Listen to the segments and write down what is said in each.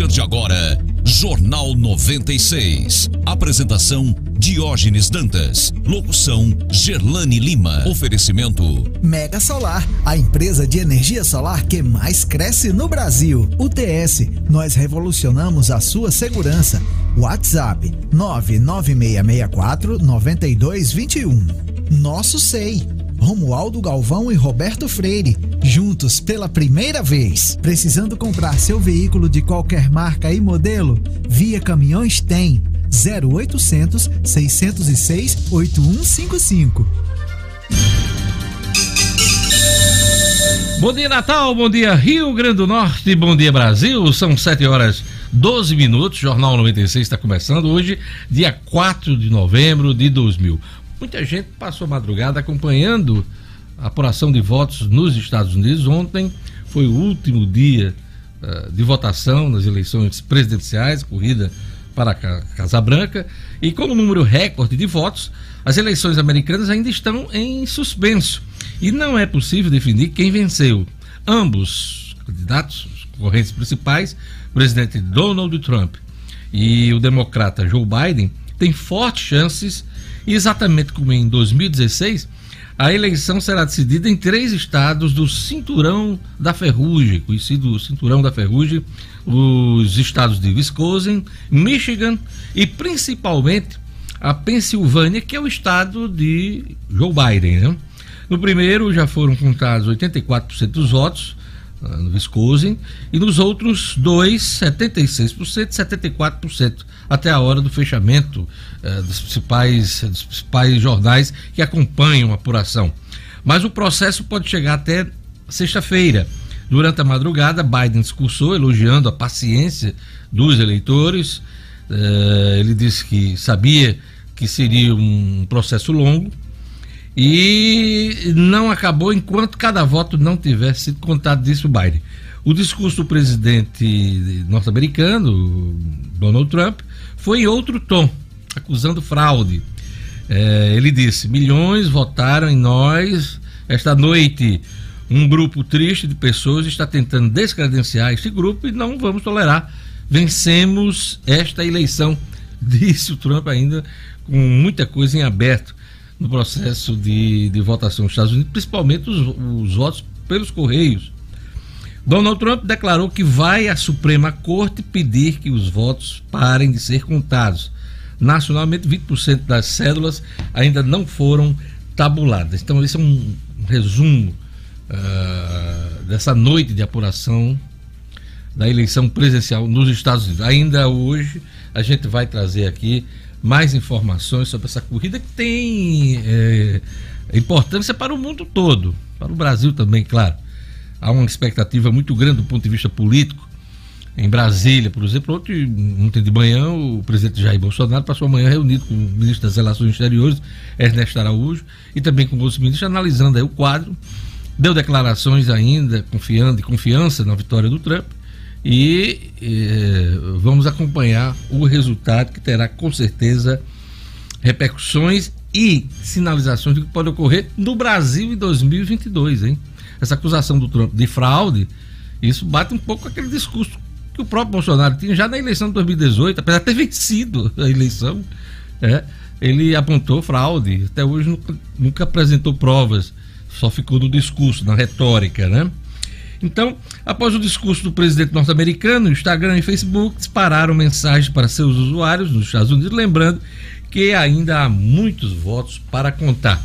partir de agora, Jornal 96. Apresentação Diógenes Dantas. Locução Gerlane Lima. Oferecimento Mega Solar, a empresa de energia solar que mais cresce no Brasil. UTS, nós revolucionamos a sua segurança. WhatsApp 99664 9221. Nosso SEI. Romualdo Galvão e Roberto Freire, juntos pela primeira vez. Precisando comprar seu veículo de qualquer marca e modelo? Via Caminhões tem 0800 606 8155. Bom dia Natal, bom dia Rio Grande do Norte, bom dia Brasil. São 7 horas 12 minutos. Jornal 96 está começando hoje, dia 4 de novembro de 2000. Muita gente passou madrugada acompanhando a apuração de votos nos Estados Unidos. Ontem foi o último dia uh, de votação nas eleições presidenciais, corrida para a Casa Branca, e com o um número recorde de votos, as eleições americanas ainda estão em suspenso e não é possível definir quem venceu. Ambos candidatos, os concorrentes principais, o presidente Donald Trump e o democrata Joe Biden, têm fortes chances exatamente como em 2016, a eleição será decidida em três estados do Cinturão da Ferrugem, conhecido Cinturão da Ferrugem, os estados de Wisconsin, Michigan e principalmente a Pensilvânia, que é o estado de Joe Biden. Né? No primeiro já foram contados 84% dos votos, no Wisconsin, e nos outros dois, 76% e 74%, até a hora do fechamento uh, dos, principais, dos principais jornais que acompanham a apuração. Mas o processo pode chegar até sexta-feira. Durante a madrugada, Biden discursou elogiando a paciência dos eleitores. Uh, ele disse que sabia que seria um processo longo, e não acabou enquanto cada voto não tivesse sido contado, disse o Biden. O discurso do presidente norte-americano, Donald Trump, foi em outro tom, acusando fraude. É, ele disse: milhões votaram em nós esta noite. Um grupo triste de pessoas está tentando descredenciar este grupo e não vamos tolerar. Vencemos esta eleição, disse o Trump, ainda com muita coisa em aberto no processo de, de votação nos Estados Unidos, principalmente os, os votos pelos Correios. Donald Trump declarou que vai à Suprema Corte pedir que os votos parem de ser contados. Nacionalmente, 20% das cédulas ainda não foram tabuladas. Então, esse é um, resumo uh, dessa noite de apuração da eleição presidencial nos Estados Unidos. Ainda hoje, a gente vai trazer aqui mais informações sobre essa corrida que tem é, importância para o mundo todo, para o Brasil também, claro. Há uma expectativa muito grande do ponto de vista político. Em Brasília, por exemplo, ontem, ontem de manhã, o presidente Jair Bolsonaro passou a manhã reunido com o ministro das Relações Exteriores, Ernesto Araújo, e também com outros ministros, analisando aí o quadro. Deu declarações ainda, confiando e confiança na vitória do Trump e eh, vamos acompanhar o resultado que terá com certeza repercussões e sinalizações do que pode ocorrer no Brasil em 2022, hein? Essa acusação do Trump de fraude, isso bate um pouco com aquele discurso que o próprio Bolsonaro tinha já na eleição de 2018, apesar de ter vencido a eleição, é, ele apontou fraude, até hoje nunca, nunca apresentou provas, só ficou no discurso, na retórica, né? Então, após o discurso do presidente norte-americano, Instagram e Facebook dispararam mensagens para seus usuários nos Estados Unidos, lembrando que ainda há muitos votos para contar.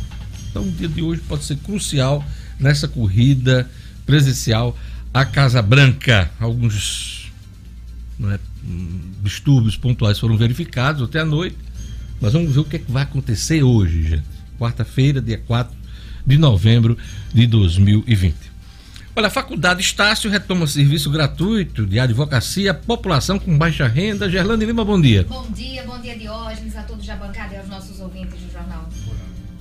Então, o dia de hoje pode ser crucial nessa corrida presidencial à Casa Branca. Alguns é, distúrbios pontuais foram verificados até a noite. Mas vamos ver o que, é que vai acontecer hoje, gente. Quarta-feira, dia 4 de novembro de 2020. Olha, a Faculdade Estácio retoma serviço gratuito de advocacia à população com baixa renda. Gerlane Lima, bom dia. Bom dia, bom dia Diógenes, a todos da bancada e aos nossos ouvintes do jornal.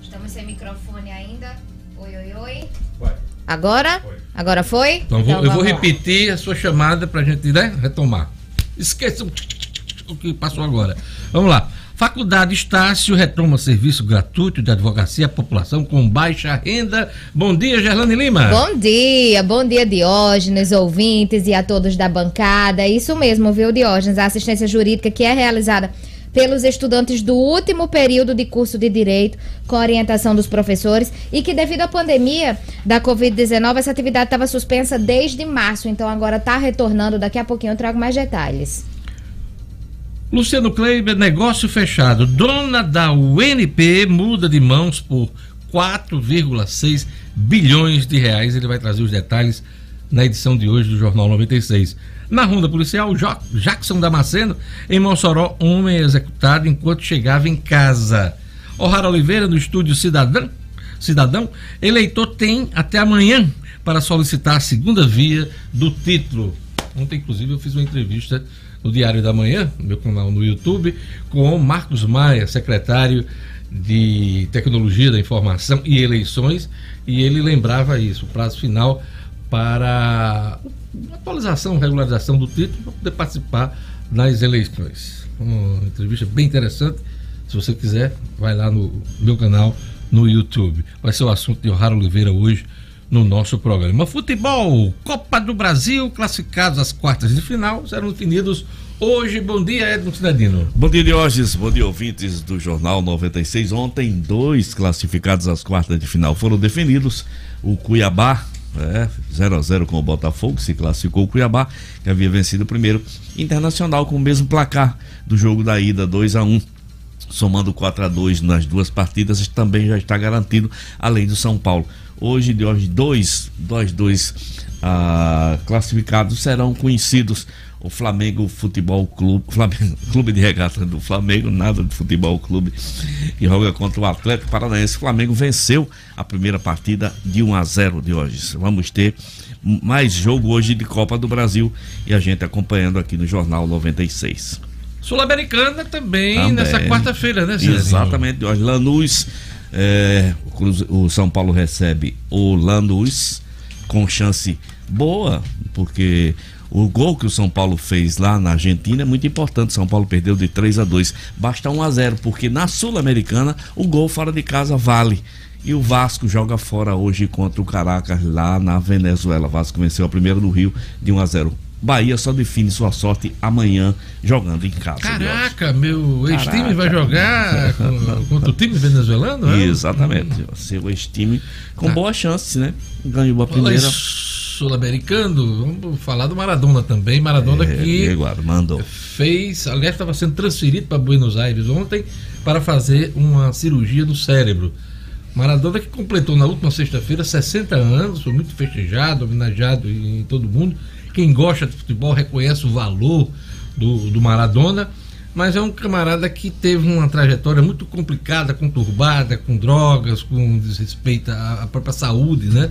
Estamos sem microfone ainda. Oi, oi, oi. Vai. Agora? Foi. Agora foi? Então, então vou, eu vou repetir a sua chamada para a gente né, retomar. Esqueça o que passou agora. Vamos lá. Faculdade Estácio retoma serviço gratuito de advocacia à população com baixa renda. Bom dia, Gerlane Lima. Bom dia, bom dia, Diógenes, ouvintes e a todos da bancada. Isso mesmo, viu, Diógenes? A assistência jurídica que é realizada pelos estudantes do último período de curso de Direito, com orientação dos professores, e que devido à pandemia da Covid-19, essa atividade estava suspensa desde março, então agora está retornando. Daqui a pouquinho eu trago mais detalhes. Luciano Kleiber, negócio fechado. Dona da UNP muda de mãos por 4,6 bilhões de reais. Ele vai trazer os detalhes na edição de hoje do Jornal 96. Na ronda policial, Jackson Damasceno, em Mossoró, homem executado enquanto chegava em casa. O'Hara Oliveira, no estúdio Cidadão, Cidadão, eleitor tem até amanhã para solicitar a segunda via do título. Ontem, inclusive, eu fiz uma entrevista no Diário da Manhã, no meu canal no YouTube, com Marcos Maia, secretário de Tecnologia da Informação e Eleições, e ele lembrava isso, o prazo final para atualização, regularização do título para poder participar nas eleições. Uma entrevista bem interessante. Se você quiser, vai lá no meu canal no YouTube. Vai ser o assunto de O'Hara Oliveira hoje no nosso programa. Futebol, Copa do Brasil, classificados às quartas de final, serão definidos hoje. Bom dia, Edson Cidadino. Bom dia, Diógenes. Bom dia, ouvintes do Jornal 96. Ontem, dois classificados às quartas de final foram definidos. O Cuiabá, é, 0 a 0 com o Botafogo, se classificou o Cuiabá, que havia vencido o primeiro. Internacional com o mesmo placar do jogo da ida, 2 a 1 somando 4 a 2 nas duas partidas, também já está garantido, além do São Paulo. Hoje, de hoje, dois, dois, dois ah, classificados serão conhecidos. O Flamengo Futebol Clube, Flamengo, Clube de Regata do Flamengo, nada de futebol clube, que joga contra o Atlético Paranaense. O Flamengo venceu a primeira partida de 1 a 0 de hoje. Vamos ter mais jogo hoje de Copa do Brasil e a gente acompanhando aqui no Jornal 96. Sul-Americana também, também, nessa quarta-feira, né, Cezinho? Exatamente, Jorge Lanús é, o São Paulo recebe o Lanús com chance boa, porque o gol que o São Paulo fez lá na Argentina é muito importante. São Paulo perdeu de 3 a 2. Basta 1 a 0, porque na Sul-Americana o gol fora de casa vale. E o Vasco joga fora hoje contra o Caracas lá na Venezuela. O Vasco venceu a primeira do Rio de 1 a 0. Bahia só define sua sorte amanhã jogando em casa. Caraca, meu ex-time vai jogar contra o time venezuelano? É? Exatamente. Seu ex-time com ah. boa chance, né? Ganhou a primeira. Sul-Americano, vamos falar do Maradona também. Maradona é, que Diego mandou. fez, aliás, estava sendo transferido para Buenos Aires ontem para fazer uma cirurgia no cérebro. Maradona que completou na última sexta-feira 60 anos, foi muito festejado, homenageado em todo mundo quem gosta de futebol reconhece o valor do, do Maradona, mas é um camarada que teve uma trajetória muito complicada, conturbada, com drogas, com desrespeito à própria saúde, né?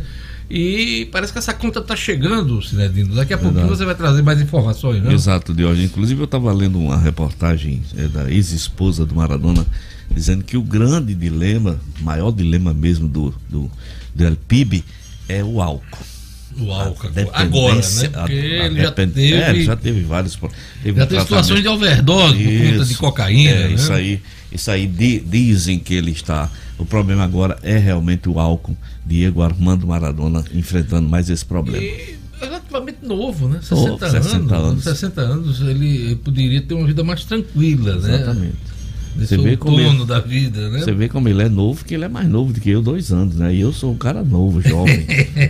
E parece que essa conta está chegando, Cinedino. Daqui a pouquinho você vai trazer mais informações, né? Exato, de hoje. Inclusive, eu estava lendo uma reportagem é, da ex-esposa do Maradona, dizendo que o grande dilema, maior dilema mesmo do, do, do PIB é o álcool o álcool agora, né? Porque a, a ele já teve. É, já teve vários. Teve já teve situações de overdose isso, por conta de cocaína. É, né? Isso aí, isso aí di, dizem que ele está. O problema agora é realmente o álcool. Diego Armando Maradona enfrentando mais esse problema. E relativamente novo, né? 60, oh, 60 anos, anos. 60 anos, ele poderia ter uma vida mais tranquila, Exatamente. né? Exatamente você vê como ele, da vida, né? Você vê como ele é novo, que ele é mais novo do que eu, dois anos, né? E eu sou um cara novo, jovem.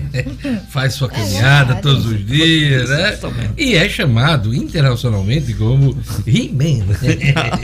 Faz sua caminhada é todos os dias, né? E é chamado internacionalmente como He-Man.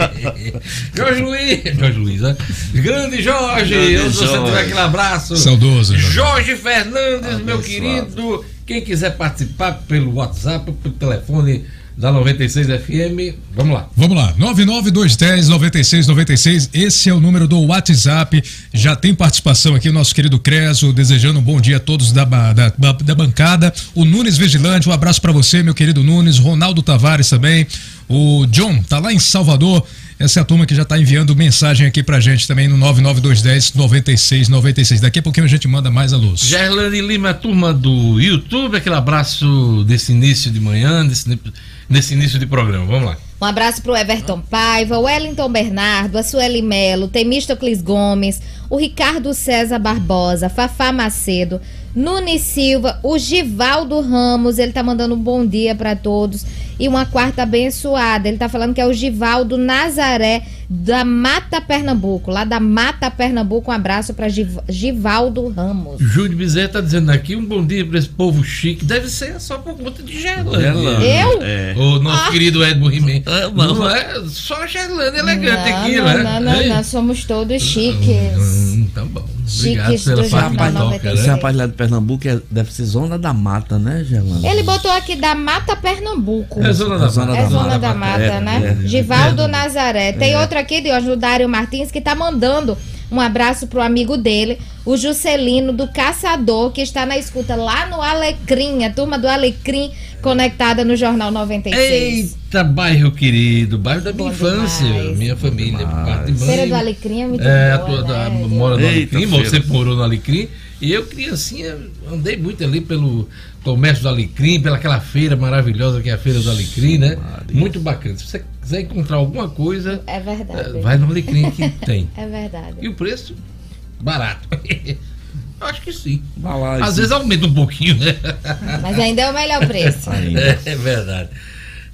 Jorge Luiz, Jorge Luiz, né? Grande Jorge, eu você tiver aquele abraço. Saudoso. Jorge, Jorge Fernandes, Abençoado. meu querido. Quem quiser participar pelo WhatsApp, pelo telefone da 96 FM. Vamos lá. Vamos lá. 99210 9696. Esse é o número do WhatsApp. Já tem participação aqui o nosso querido Creso, desejando um bom dia a todos da, da, da bancada. O Nunes Vigilante, um abraço para você, meu querido Nunes. Ronaldo Tavares também. O John tá lá em Salvador. Essa é a turma que já está enviando mensagem aqui pra gente também no 99210 9696. Daqui a pouquinho a gente manda mais a luz. Gerlane Lima, turma do YouTube, aquele abraço desse início de manhã, desse nesse início de programa. Vamos lá. Um abraço pro Everton Paiva, o Wellington Bernardo, a Sueli Melo, Temístocles Gomes, o Ricardo César Barbosa, Fafá Macedo, Nunes Silva, o Givaldo Ramos, ele tá mandando um bom dia para todos e uma quarta abençoada. Ele tá falando que é o Givaldo Nazaré da Mata Pernambuco, lá da Mata Pernambuco. Um abraço para Givaldo Ramos. Júlio Bezerra tá dizendo aqui um bom dia para esse povo chique. Deve ser só por conta de Gerlândia. Eu? É. O nosso ah. querido Edmo Rimem. Ah, não, não é só Gerlândia elegante não, aqui, não, né? Não, não, não, somos todos chiques. Hum, tá bom. Obrigado pela parte Esse rapaz lá de Pernambuco é, deve ser zona da mata, né, Gerlândia? Ele botou aqui da Mata Pernambuco. É zona da, é zona da, é zona da mata, é, né? É, Givaldo Nazaré. Tem outro aqui, de Dário Martins, que tá mandando um abraço pro amigo dele, o Juscelino do Caçador, que está na escuta lá no Alecrim, a turma do Alecrim conectada no Jornal 96. Eita, bairro querido, bairro da minha Bom infância, demais. minha família, parte de mãe. Feira do Alecrim é muito é, boa, né? mora no Eita, Alecrim, feira. você morou no Alecrim, e eu criancinha andei muito ali pelo comércio do Alecrim, pelaquela feira maravilhosa que é a Feira do Alecrim, né? Muito bacana. Se você quiser encontrar alguma coisa, é verdade. Eh, vai no Alecrim que tem. É verdade. E o preço? Barato. Acho que sim. Balagem. Às vezes aumenta um pouquinho, né? Mas ainda é o melhor preço. É, é, verdade.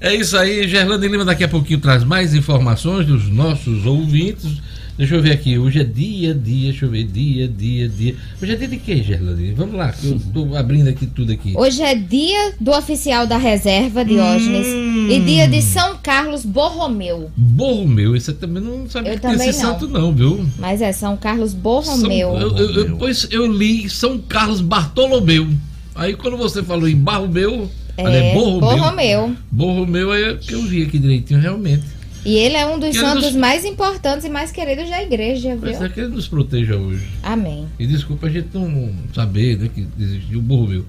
É isso aí, Gerlando Lima daqui a pouquinho traz mais informações dos nossos ouvintes. Deixa eu ver aqui, hoje é dia, dia, deixa eu ver, dia, dia, dia. Hoje é dia de quê, Gerlane? Vamos lá, que eu tô abrindo aqui tudo aqui. Hoje é dia do oficial da reserva, Diógenes, hum. e dia de São Carlos Borromeu. Borromeu, esse também não sabia eu que também esse não. santo não, viu? Mas é São Carlos Borromeu. São, eu, eu, eu, pois eu li São Carlos Bartolomeu. Aí quando você falou em Barromeu, é, é Borromeu. Borromeu. Borromeu é que eu vi aqui direitinho, realmente. E ele é um dos que santos nos... mais importantes e mais queridos da igreja, viu? Mas é que ele nos proteja hoje. Amém. E desculpa a gente não saber né, que existiu o burro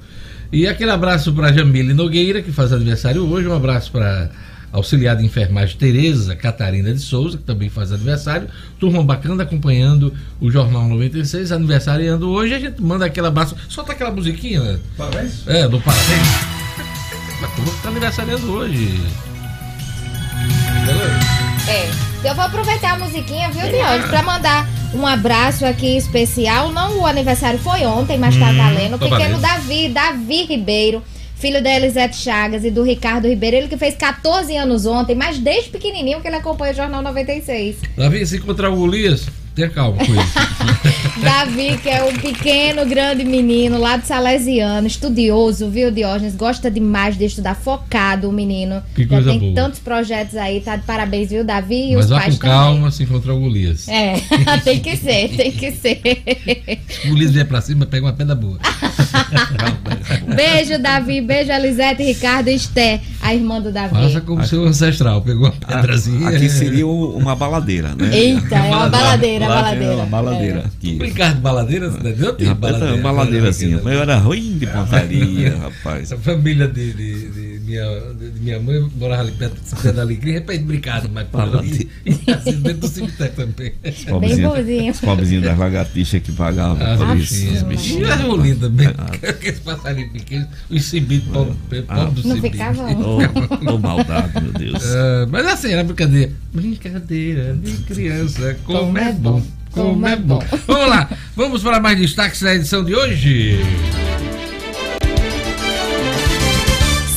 E aquele abraço para Jamile Nogueira, que faz aniversário hoje. Um abraço para auxiliar de enfermagem Tereza Catarina de Souza, que também faz aniversário. Turma bacana acompanhando o Jornal 96, aniversariando hoje. A gente manda aquele abraço. Solta aquela musiquinha, né? Parabéns? É, do parabéns. Mas tu está aniversariando hoje. É. Eu vou aproveitar a musiquinha, viu, Diógenes, pra mandar um abraço aqui especial. Não o aniversário foi ontem, mas tá hum, valendo. O pequeno Davi, Davi Ribeiro filho da Elisete Chagas e do Ricardo Ribeiro, ele que fez 14 anos ontem, mas desde pequenininho que ele acompanha o Jornal 96. Davi, se encontrar o Golias, Tenha calma com isso. Davi, que é um pequeno, grande menino lá de Salesiano, estudioso, viu, Diógenes? Gosta demais de estudar, focado o menino. Que Já coisa tem boa. tantos projetos aí, tá de parabéns, viu, Davi? E Mas os vá pais com calma também. se encontrar o Golias. É, tem que ser, tem que ser. Se o Golias vier pra cima, pega uma pedra boa. beijo, Davi, beijo, Elisete, Ricardo e Esté, a irmã do Davi. Faça como aqui, seu ancestral, pegou uma pedrazinha. Aqui seria uma baladeira, né? Eita, é uma baladeira baladeira. Uma baladeira. É. Brincar de baladeira? Não tem baladeira. Baladeirazinha. Mas eu era ruim de pontaria, rapaz. A família de, de, de, minha, de minha mãe morava ali perto de Santa Alegria. Repente brincado, mas por ali. E assim, dentro do cemitério também. Os pobrezinhos, os pobrezinhos das lagartixas que pagavam ah, por isso. Os bichinhos. eram lindos também. Aqueles passarinhos pequenos, os cibitos, pobre ah, do Não ficavam. Ô, maldade, meu Deus. Uh, mas assim, era brincadeira. Brincadeira de criança, como, como é, é bom. Como é bom. Vamos lá, vamos para mais destaques da edição de hoje.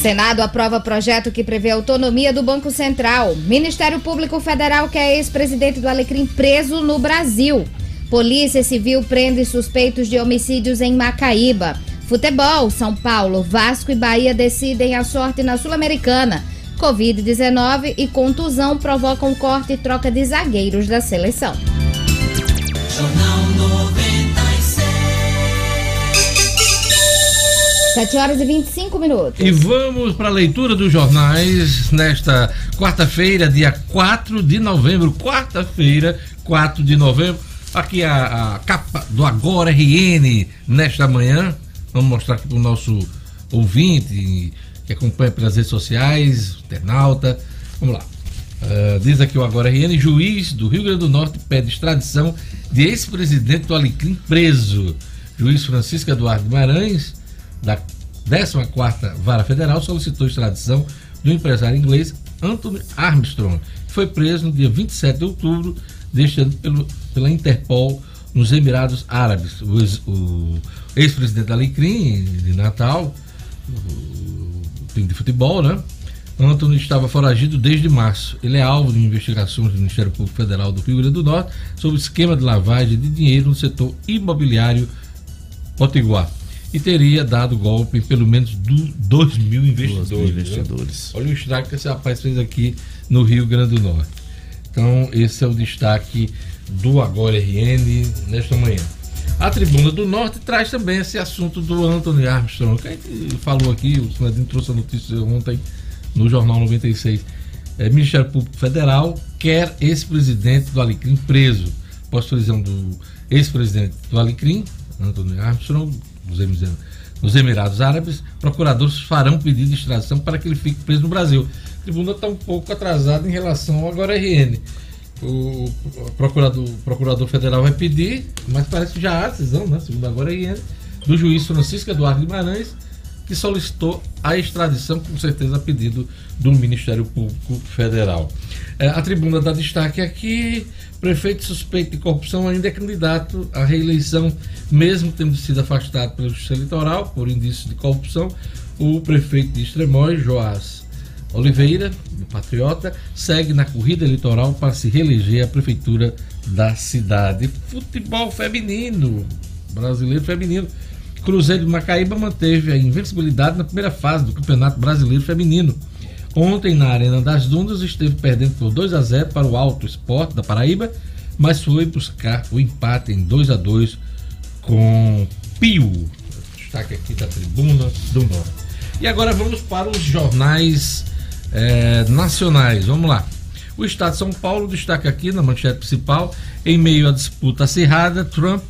Senado aprova projeto que prevê autonomia do Banco Central. Ministério Público Federal quer ex-presidente do Alecrim preso no Brasil. Polícia Civil prende suspeitos de homicídios em Macaíba. Futebol, São Paulo, Vasco e Bahia decidem a sorte na Sul-Americana. Covid-19 e contusão provocam corte e troca de zagueiros da seleção. Jornal 7 horas e 25 minutos. E vamos para a leitura dos jornais nesta quarta-feira, dia 4 de novembro. Quarta-feira, 4 de novembro. Aqui a, a capa do Agora RN nesta manhã. Vamos mostrar aqui para o nosso ouvinte que acompanha pelas redes sociais, internauta. Vamos lá. Uh, diz aqui o Agora RN, juiz do Rio Grande do Norte pede extradição de ex-presidente do Alecrim preso. Juiz Francisco Eduardo Guimarães, da 14ª Vara Federal, solicitou extradição do empresário inglês Anthony Armstrong, que foi preso no dia 27 de outubro deste ano pelo, pela Interpol nos Emirados Árabes. O, ex-presidente da Alecrim, de Natal, o time de futebol, né? Antônio estava foragido desde março. Ele é alvo de investigações do Ministério Público Federal do Rio Grande do Norte sobre esquema de lavagem de dinheiro no setor imobiliário potiguar. E teria dado golpe em pelo menos 2 mil investidores. Mil investidores. Né? Olha o destaque que esse rapaz fez aqui no Rio Grande do Norte. Então, esse é o destaque do Agora RN nesta manhã. A Tribuna do Norte traz também esse assunto do Anthony Armstrong, que a gente falou aqui, o Sinadinho trouxe a notícia ontem no Jornal 96. É, Ministério Público Federal quer ex-presidente do Alecrim preso. Pós-prisão do ex-presidente do Alecrim, Anthony Armstrong, nos Emirados Árabes, procuradores farão pedido de extradição para que ele fique preso no Brasil. A tribuna está um pouco atrasada em relação ao agora RN. O procurador, procurador federal vai pedir, mas parece que já há decisão, né, segundo agora RN, do juiz Francisco Eduardo Guimarães, que solicitou a extradição, com certeza a pedido do Ministério Público Federal. É, a tribuna dá destaque aqui: prefeito suspeito de corrupção ainda é candidato à reeleição, mesmo tendo sido afastado pela Justiça Eleitoral por indícios de corrupção. O prefeito de Extremóis, Joás Oliveira, do Patriota, segue na corrida eleitoral para se reeleger à prefeitura da cidade. Futebol feminino, brasileiro feminino. Cruzeiro de Macaíba manteve a invencibilidade na primeira fase do Campeonato Brasileiro Feminino. Ontem, na Arena das Dundas, esteve perdendo por 2 a 0 para o Alto Esporte da Paraíba, mas foi buscar o empate em 2 a 2 com Pio. Destaque aqui da tribuna do Norte. E agora vamos para os jornais é, nacionais. Vamos lá. O Estado de São Paulo destaca aqui na manchete principal, em meio à disputa acirrada, Trump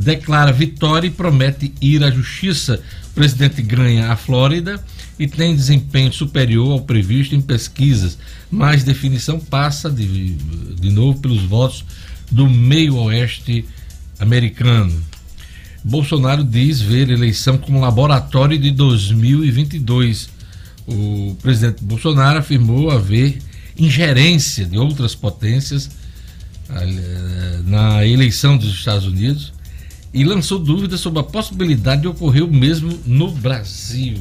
declara vitória e promete ir à justiça. O presidente ganha a Flórida e tem desempenho superior ao previsto em pesquisas, mas definição passa de, de novo pelos votos do meio-oeste americano. Bolsonaro diz ver eleição como laboratório de 2022. O presidente Bolsonaro afirmou haver ingerência de outras potências eh, na eleição dos Estados Unidos e lançou dúvidas sobre a possibilidade de ocorrer o mesmo no Brasil.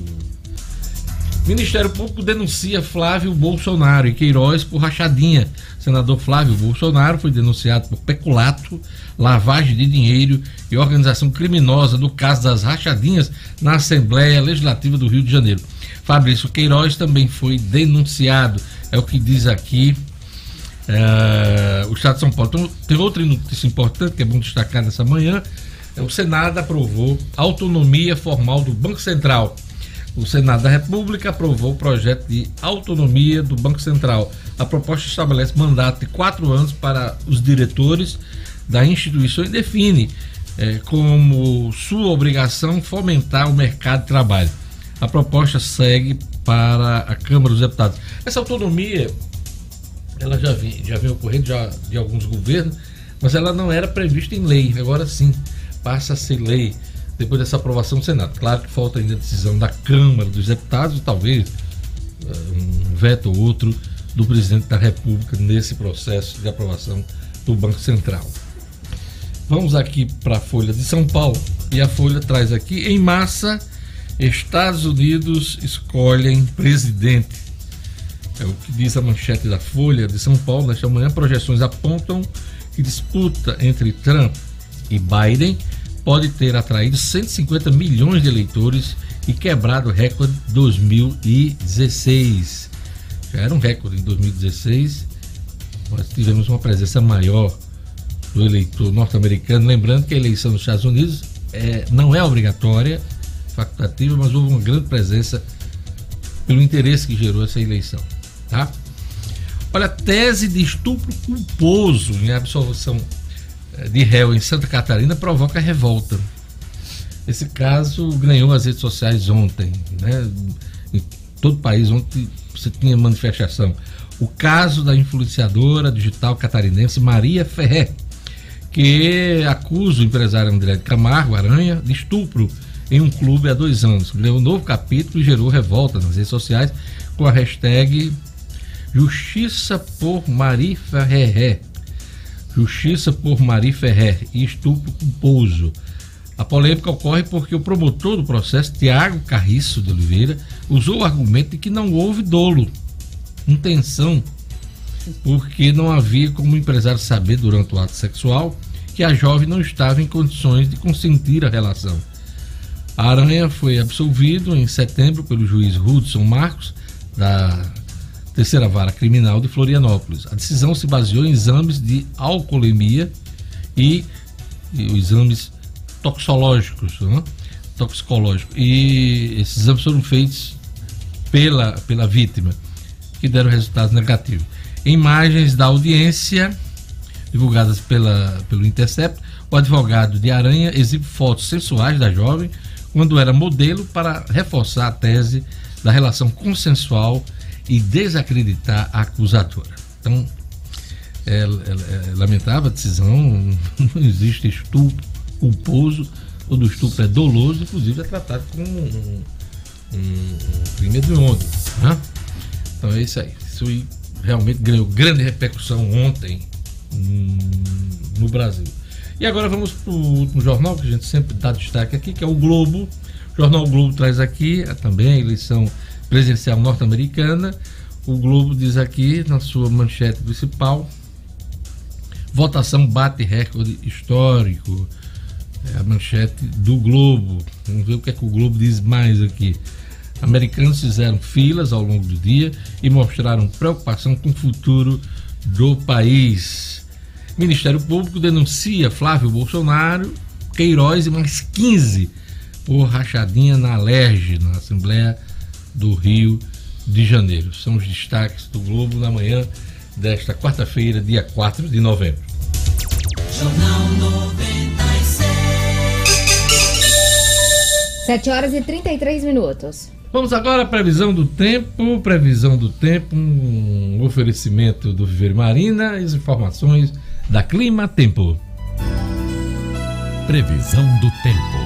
Ministério Público denuncia Flávio Bolsonaro e Queiroz por rachadinha. Senador Flávio Bolsonaro foi denunciado por peculato, lavagem de dinheiro e organização criminosa no caso das rachadinhas na Assembleia Legislativa do Rio de Janeiro. Fabrício Queiroz também foi denunciado, é o que diz aqui é, o Estado de São Paulo. Então, tem outra notícia importante que é bom destacar nessa manhã o Senado aprovou autonomia formal do Banco Central. O Senado da República aprovou o projeto de autonomia do Banco Central. A proposta estabelece mandato de quatro anos para os diretores da instituição e define é, como sua obrigação fomentar o mercado de trabalho. A proposta segue para a Câmara dos Deputados. Essa autonomia, ela já vem, já vem ocorrendo já de alguns governos, mas ela não era prevista em lei. Agora sim, passa a ser lei depois dessa aprovação do Senado. Claro que falta ainda a decisão da Câmara dos Deputados e talvez eh, um veto ou outro do presidente da República nesse processo de aprovação do Banco Central. Vamos aqui para a Folha de São Paulo e a Folha traz aqui em massa Estados Unidos escolhem presidente. É o que diz a manchete da Folha de São Paulo nesta manhã. Projeções apontam que disputa entre Trump e Biden pode ter atraído 150 milhões de eleitores e quebrado o recorde 2016. Já era um recorde em 2016, nós tivemos uma presença maior do eleitor norte-americano. Lembrando que a eleição nos Estados Unidos é, não é obrigatória, facultativa, mas houve uma grande presença pelo interesse que gerou essa eleição. Tá? Olha, tese de estupro culposo em absolução de réu em Santa Catarina provoca revolta. Esse caso ganhou as redes sociais ontem, né? Em todo o país ontem você tinha manifestação. O caso da influenciadora digital catarinense Maria Ferré, que acusa o empresário André Camargo Aranha de estupro em um clube há dois anos. Leu um novo capítulo e gerou revolta nas redes sociais com a hashtag Justiça por Mari Ferrer. Justiça por Mari Ferrer e estupro culposo. A polêmica ocorre porque o promotor do processo, Tiago Carriço de Oliveira, usou o argumento de que não houve dolo, intenção, porque não havia como o empresário saber durante o ato sexual que a jovem não estava em condições de consentir a relação. A Aranha foi absolvido em setembro pelo juiz Hudson Marcos, da terceira vara criminal de Florianópolis. A decisão se baseou em exames de alcoolemia e, e exames toxicológicos, né? toxicológicos. E esses exames foram feitos pela, pela vítima, que deram resultados negativos. Imagens da audiência divulgadas pela, pelo Intercept, o advogado de Aranha exibe fotos sensuais da jovem quando era modelo para reforçar a tese da relação consensual e desacreditar a acusadora. Então, é, é, é a decisão, não existe estupro culposo, todo estupro é doloso, inclusive é tratado como um, um, um crime hediondo. Né? Então é isso aí. Isso realmente ganhou grande repercussão ontem hum, no Brasil. E agora vamos para o último jornal que a gente sempre dá destaque aqui, que é o Globo. O jornal Globo traz aqui também a eleição presidencial norte-americana. O Globo diz aqui na sua manchete principal: votação bate recorde histórico. É a manchete do Globo. Vamos ver o que é que o Globo diz mais aqui. Americanos fizeram filas ao longo do dia e mostraram preocupação com o futuro do país. Ministério Público denuncia Flávio Bolsonaro, Queiroz e mais 15 por rachadinha na Alerj, na Assembleia do Rio de Janeiro. São os destaques do Globo na manhã desta quarta-feira, dia 4 de novembro. Jornal 96. 7 horas e 33 minutos. Vamos agora à previsão do tempo. Previsão do tempo, um oferecimento do Viver Marina, as informações da Clima Tempo. Previsão do tempo.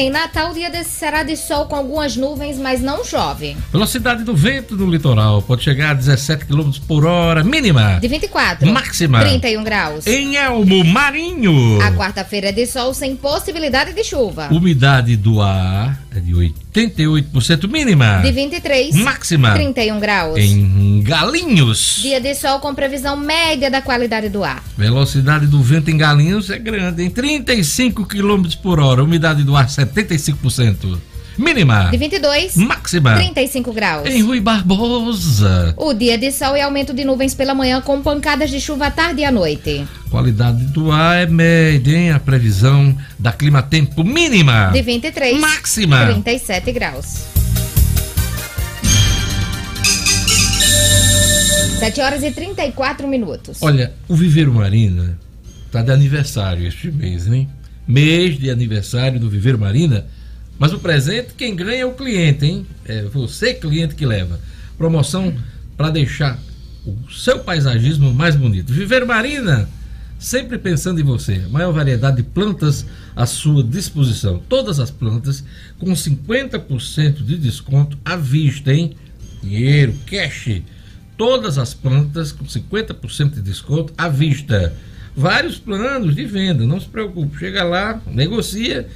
Em Natal, o dia desse será de sol com algumas nuvens, mas não chove. Velocidade do vento no litoral pode chegar a 17 km por hora, mínima. De 24. Máxima. 31 graus. Em Elmo Marinho. A quarta-feira é de sol sem possibilidade de chuva. Umidade do ar é de 88% mínima. De 23. Máxima. 31 graus. Em Galinhos. Dia de sol com previsão média da qualidade do ar. Velocidade do vento em Galinhos é grande, em 35 km por hora. Umidade do ar 75%. Mínima. De 22. Máxima. 35 graus. Em Rui Barbosa. O dia de sol e aumento de nuvens pela manhã com pancadas de chuva à tarde e à noite. Qualidade do ar é média, hein? A previsão da clima tempo mínima. De 23. Máxima. 37 graus. 7 horas e 34 minutos. Olha, o Viveiro Marina tá de aniversário este mês, hein? Mês de aniversário do Viveiro Marina mas o presente, quem ganha é o cliente, hein? É você, cliente, que leva. Promoção para deixar o seu paisagismo mais bonito. Viver Marina, sempre pensando em você. Maior variedade de plantas à sua disposição. Todas as plantas com 50% de desconto à vista, hein? Dinheiro, cash. Todas as plantas com 50% de desconto à vista. Vários planos de venda, não se preocupe. Chega lá, negocia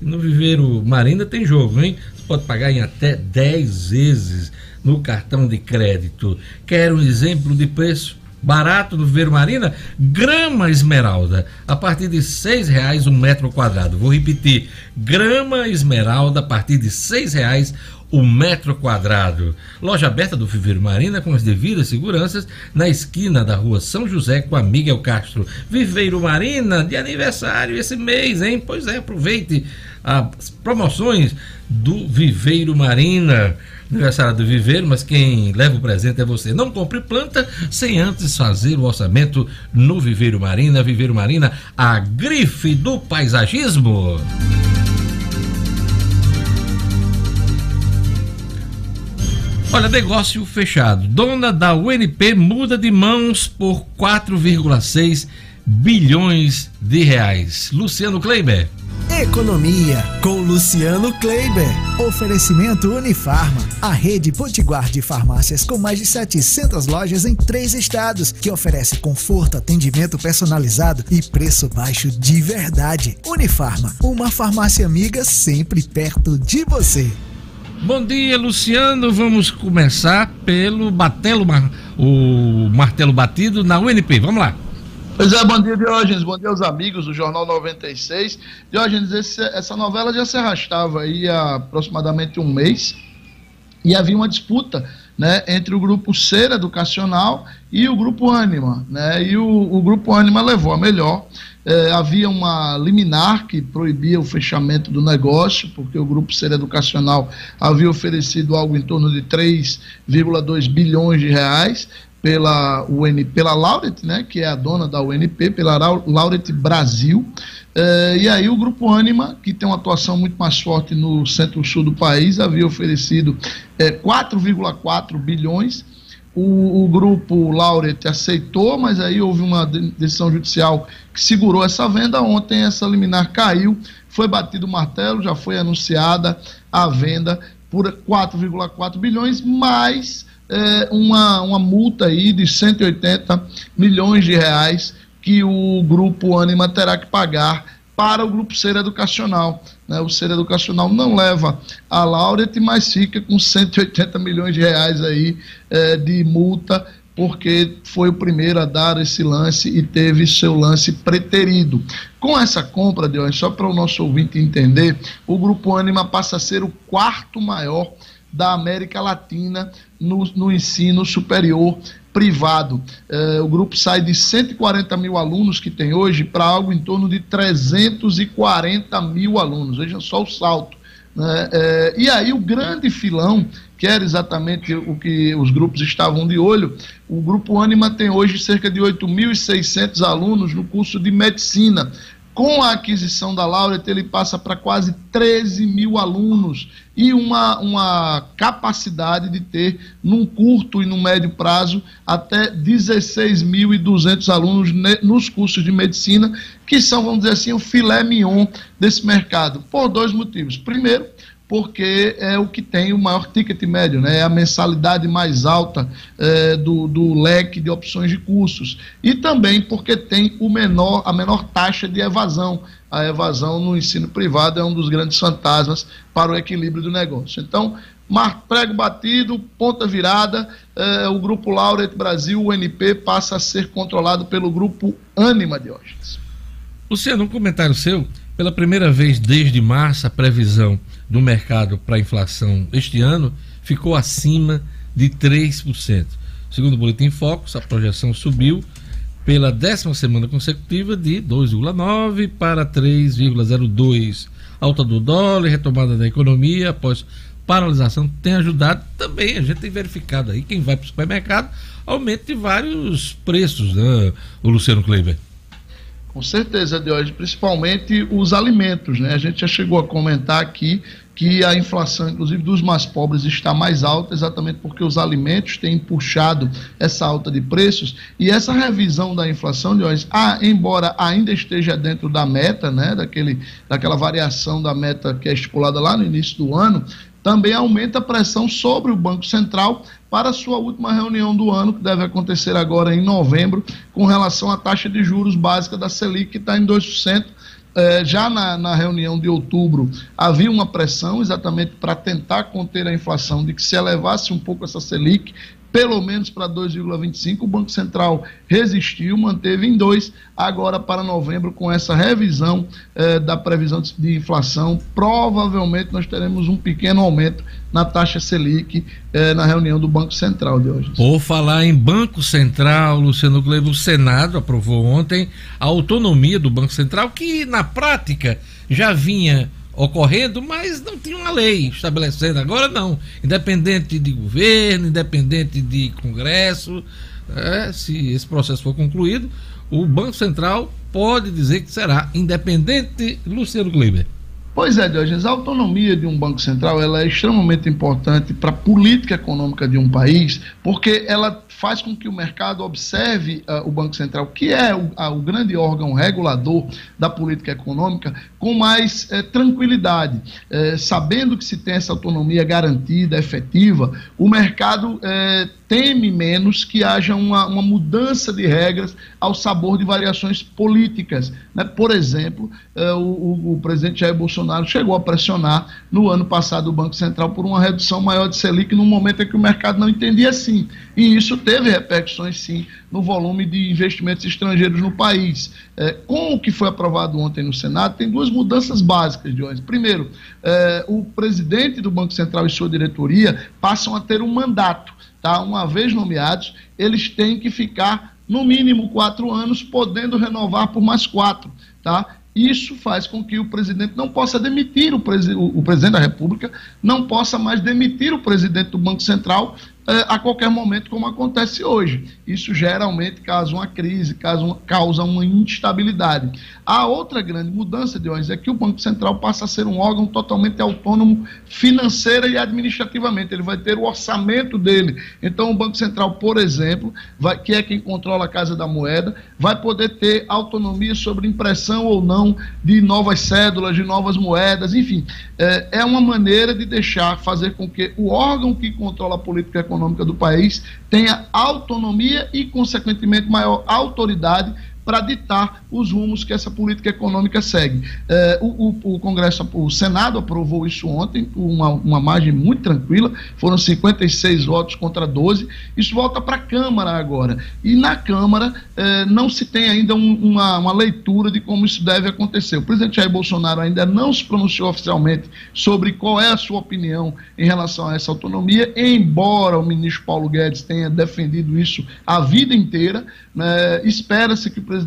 no Viveiro Marina tem jogo, hein? Você pode pagar em até 10 vezes no cartão de crédito. Quer um exemplo de preço? Barato no Viveiro Marina, grama esmeralda, a partir de seis reais um metro quadrado. Vou repetir, grama esmeralda a partir de seis reais o metro quadrado. Loja aberta do Viveiro Marina com as devidas seguranças na esquina da rua São José com a Miguel Castro. Viveiro Marina de aniversário esse mês, hein? Pois é, aproveite as promoções do Viveiro Marina. Aniversário do Viveiro, mas quem leva o presente é você. Não compre planta sem antes fazer o orçamento no Viveiro Marina. Viveiro Marina, a grife do paisagismo. Olha, negócio fechado. Dona da UNP muda de mãos por 4,6 bilhões de reais. Luciano Kleiber. Economia com Luciano Kleiber. Oferecimento Unifarma, a rede potiguar de farmácias com mais de 700 lojas em três estados, que oferece conforto, atendimento personalizado e preço baixo de verdade. Unifarma, uma farmácia amiga sempre perto de você. Bom dia, Luciano. Vamos começar pelo batelo, o martelo batido na UNP. Vamos lá. Pois é, bom dia, Diógenes, bom dia aos amigos do Jornal 96. Diógenes, esse, essa novela já se arrastava aí há aproximadamente um mês e havia uma disputa né, entre o grupo Ser Educacional e o grupo Anima, né, e o, o grupo Anima levou a melhor. É, havia uma liminar que proibia o fechamento do negócio, porque o grupo Ser Educacional havia oferecido algo em torno de 3,2 bilhões de reais, pela UNP, pela Lauret, né, que é a dona da UNP, pela Lauret Brasil. Eh, e aí o Grupo Anima, que tem uma atuação muito mais forte no centro-sul do país, havia oferecido 4,4 eh, bilhões. O, o, grupo Lauret aceitou, mas aí houve uma decisão judicial que segurou essa venda. Ontem essa liminar caiu, foi batido o martelo, já foi anunciada a venda por 4,4 bilhões, mais é, uma, uma multa aí de 180 milhões de reais que o grupo Anima terá que pagar para o grupo Ser Educacional. Né? O Ser Educacional não leva a Lauret, mas fica com 180 milhões de reais aí é, de multa, porque foi o primeiro a dar esse lance e teve seu lance preterido. Com essa compra, de hoje, só para o nosso ouvinte entender, o Grupo Anima passa a ser o quarto maior da América Latina no, no ensino superior privado. Eh, o grupo sai de 140 mil alunos que tem hoje para algo em torno de 340 mil alunos. Veja só o salto. Né? Eh, e aí o grande filão, que era exatamente o que os grupos estavam de olho, o Grupo Anima tem hoje cerca de 8.600 alunos no curso de medicina. Com a aquisição da Laureate, ele passa para quase 13 mil alunos e uma, uma capacidade de ter, num curto e no médio prazo, até 16.200 alunos nos cursos de medicina, que são, vamos dizer assim, o filé mignon desse mercado, por dois motivos. Primeiro, porque é o que tem o maior ticket médio, né? é a mensalidade mais alta é, do, do leque de opções de cursos. E também porque tem o menor, a menor taxa de evasão. A evasão no ensino privado é um dos grandes fantasmas para o equilíbrio do negócio. Então, prego batido, ponta virada, é, o grupo Laureate Brasil, o NP, passa a ser controlado pelo grupo Anima Diógenes. Luciano, um comentário seu. Pela primeira vez desde março, a previsão do mercado para a inflação este ano ficou acima de 3%. Segundo o Boletim Focus, a projeção subiu pela décima semana consecutiva de 2,9 para 3,02. Alta do dólar e retomada da economia após paralisação tem ajudado também. A gente tem verificado aí, quem vai para o supermercado, aumento de vários preços, né, o Luciano Kleiber. Com certeza, Deus, principalmente os alimentos, né? A gente já chegou a comentar aqui que a inflação, inclusive dos mais pobres, está mais alta, exatamente porque os alimentos têm puxado essa alta de preços. E essa revisão da inflação, Deus, ah, embora ainda esteja dentro da meta, né? Daquele, daquela variação da meta que é estipulada lá no início do ano, também aumenta a pressão sobre o Banco Central para a sua última reunião do ano, que deve acontecer agora em novembro, com relação à taxa de juros básica da Selic, que está em 2%. É, já na, na, reunião de outubro havia uma pressão exatamente para tentar conter a inflação, de que se elevasse um pouco essa Selic, pelo menos para 2,25. O Banco Central resistiu, manteve em 2. Agora, para novembro, com essa revisão eh, da previsão de inflação, provavelmente nós teremos um pequeno aumento na taxa Selic eh, na reunião do Banco Central de hoje. Por falar em Banco Central, Luciano Glevo, o Senado aprovou ontem a autonomia do Banco Central, que na prática já vinha ocorrendo, mas não tinha uma lei estabelecendo. Agora não. Independente de governo, independente de Congresso, é, se esse processo for concluído, o Banco Central pode dizer que será independente, Luciano Kleiber. Pois é, Diogenes, a autonomia de um Banco Central ela é extremamente importante para a política econômica de um país, porque ela faz com que o mercado observe uh, o Banco Central, que é o, uh, o, grande órgão regulador da política econômica, com mais uh, tranquilidade. Eh, sabendo que se tem essa autonomia garantida, efetiva, o mercado eh, teme menos que haja uma, uma, mudança de regras ao sabor de variações políticas. Né? Por exemplo, eh, o, o, presidente Jair Bolsonaro chegou a pressionar no ano passado o Banco Central por uma redução maior de Selic num momento em que o mercado não entendia assim. E isso teve repercussões, sim, no volume de investimentos estrangeiros no país. É, com o que foi aprovado ontem no Senado, tem duas mudanças básicas, Dionis. Primeiro, é, o presidente do Banco Central e sua diretoria passam a ter um mandato. Tá? Uma vez nomeados, eles têm que ficar no mínimo quatro anos, podendo renovar por mais quatro. Tá? Isso faz com que o presidente não possa demitir o, presi o, o presidente da República, não possa mais demitir o presidente do Banco Central a qualquer momento, como acontece hoje. Isso geralmente causa uma crise, causa uma, causa uma instabilidade. A outra grande mudança, Dionis, é que o Banco Central passa a ser um órgão totalmente autônomo financeira e administrativamente. Ele vai ter o orçamento dele. Então, o Banco Central, por exemplo, vai, que é quem controla a Casa da Moeda, vai poder ter autonomia sobre impressão ou não de novas cédulas, de novas moedas, enfim. É, é uma maneira de deixar, fazer com que o órgão que controla a política econômica do país tenha autonomia e, consequentemente, maior autoridade para ditar os rumos que essa política econômica segue. É, o, o, o, Congresso, o Senado aprovou isso ontem, uma, uma margem muito tranquila, foram 56 votos contra 12. Isso volta para a Câmara agora. E na Câmara é, não se tem ainda um, uma, uma leitura de como isso deve acontecer. O presidente Jair Bolsonaro ainda não se pronunciou oficialmente sobre qual é a sua opinião em relação a essa autonomia, embora o ministro Paulo Guedes tenha defendido isso a vida inteira. Né, Espera-se que o presidente,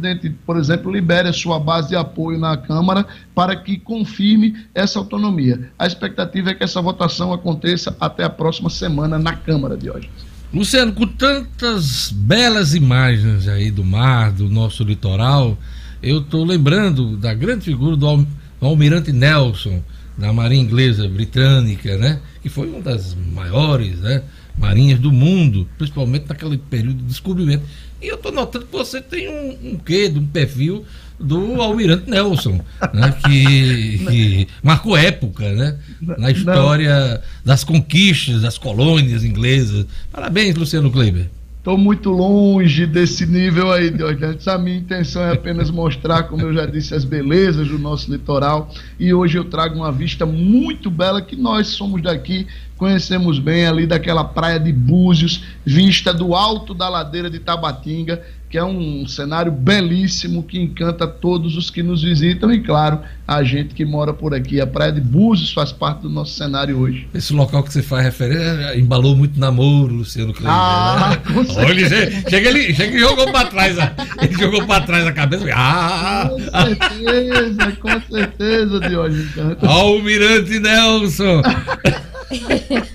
por exemplo, libere a sua base de apoio na Câmara para que confirme essa autonomia. A expectativa é que essa votação aconteça até a próxima semana na Câmara de hoje. Luciano, com tantas belas imagens aí do mar, do nosso litoral, eu estou lembrando da grande figura do Almirante Nelson, da Marinha Inglesa Britânica, né? Que foi uma das maiores, né? marinhas do mundo, principalmente naquele período de descobrimento. E eu estou notando que você tem um, um quê, de um perfil do Almirante Nelson, né, que, que, marcou época né, na história das conquistas das colônias inglesas. Parabéns, Luciano Kleiber. Estou muito longe desse nível aí, Diógenes. A minha intenção é apenas mostrar, como eu já disse, as belezas do nosso litoral. E hoje eu trago uma vista muito bela que nós somos daqui, conhecemos bem ali daquela praia de Búzios, vista do alto da ladeira de Tabatinga, que é um cenário belíssimo que encanta todos os que nos visitam e, claro, a gente que mora por aqui. A Praia de Búzios faz parte do nosso cenário hoje. Esse local que você faz referência embalou muito namoro, Luciano Cleide. Ah, né? Olha, chega ele, chega e jogou para trás, ele jogou para trás a cabeça. Ah, com certeza, com certeza, Diogo. Almirante Nelson.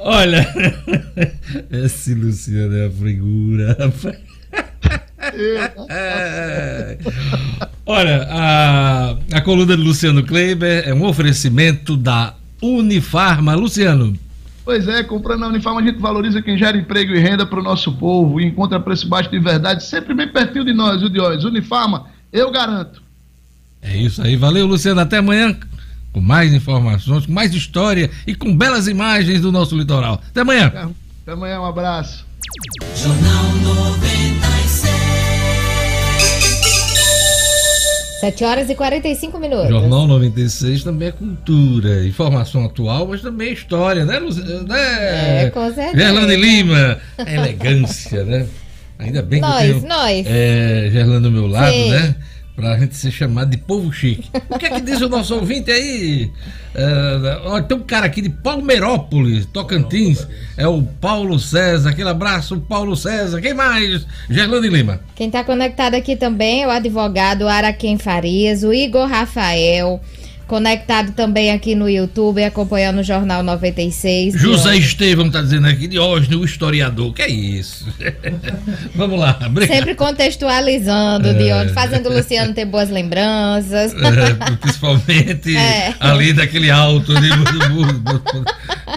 Olha, esse Luciano é a figura. Olha, a, a coluna de Luciano Kleiber é um oferecimento da Unifarma. Luciano. Pois é, comprando na Unifarma a gente valoriza quem gera emprego e renda para o nosso povo e encontra preço baixo de verdade, sempre bem pertinho de nós, viu, Diógenes? Unifarma, eu garanto. É isso aí, valeu, Luciano. Até amanhã com mais informações, com mais história e com belas imagens do nosso litoral. Até amanhã. Até amanhã, um abraço. Jornal 96. 7 horas e 45 minutos. Jornal 96 também é cultura, informação atual, mas também é história, né, Luciano? Né? É, com certeza. Gerlane Lima, a elegância, né? Ainda bem nós, que eu tenho nós. É, Gerlane do meu lado, Sim. né? Para a gente ser chamado de povo chique. O que é que diz o nosso ouvinte aí? É, tem um cara aqui de Palmeirópolis, Tocantins, é o Paulo César. Aquele abraço, Paulo César. Quem mais? Gerlane Lima. Quem está conectado aqui também é o advogado Araquém Farias, o Igor Rafael, conectado também aqui no YouTube, acompanhando o Jornal 96. José Estevam tá dizendo aqui, Diógenes, o historiador. Que é isso? Vamos lá, obrigado. Sempre contextualizando, é. Diógenes, fazendo o Luciano ter boas lembranças. É, principalmente é. ali daquele alto de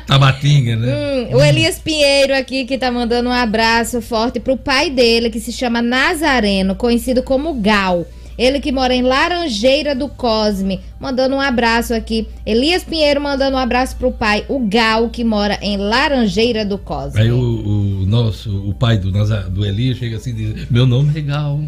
Tabatinga, né? Hum, o Elias Pinheiro aqui que tá mandando um abraço forte pro pai dele, que se chama Nazareno, conhecido como Gal. Ele que mora em Laranjeira do Cosme, mandando um abraço aqui. Elias Pinheiro mandando um abraço pro pai, o Gal, que mora em Laranjeira do Cosme. Aí o, o nosso, o pai do, do Elias chega assim e diz: Meu nome é Gal.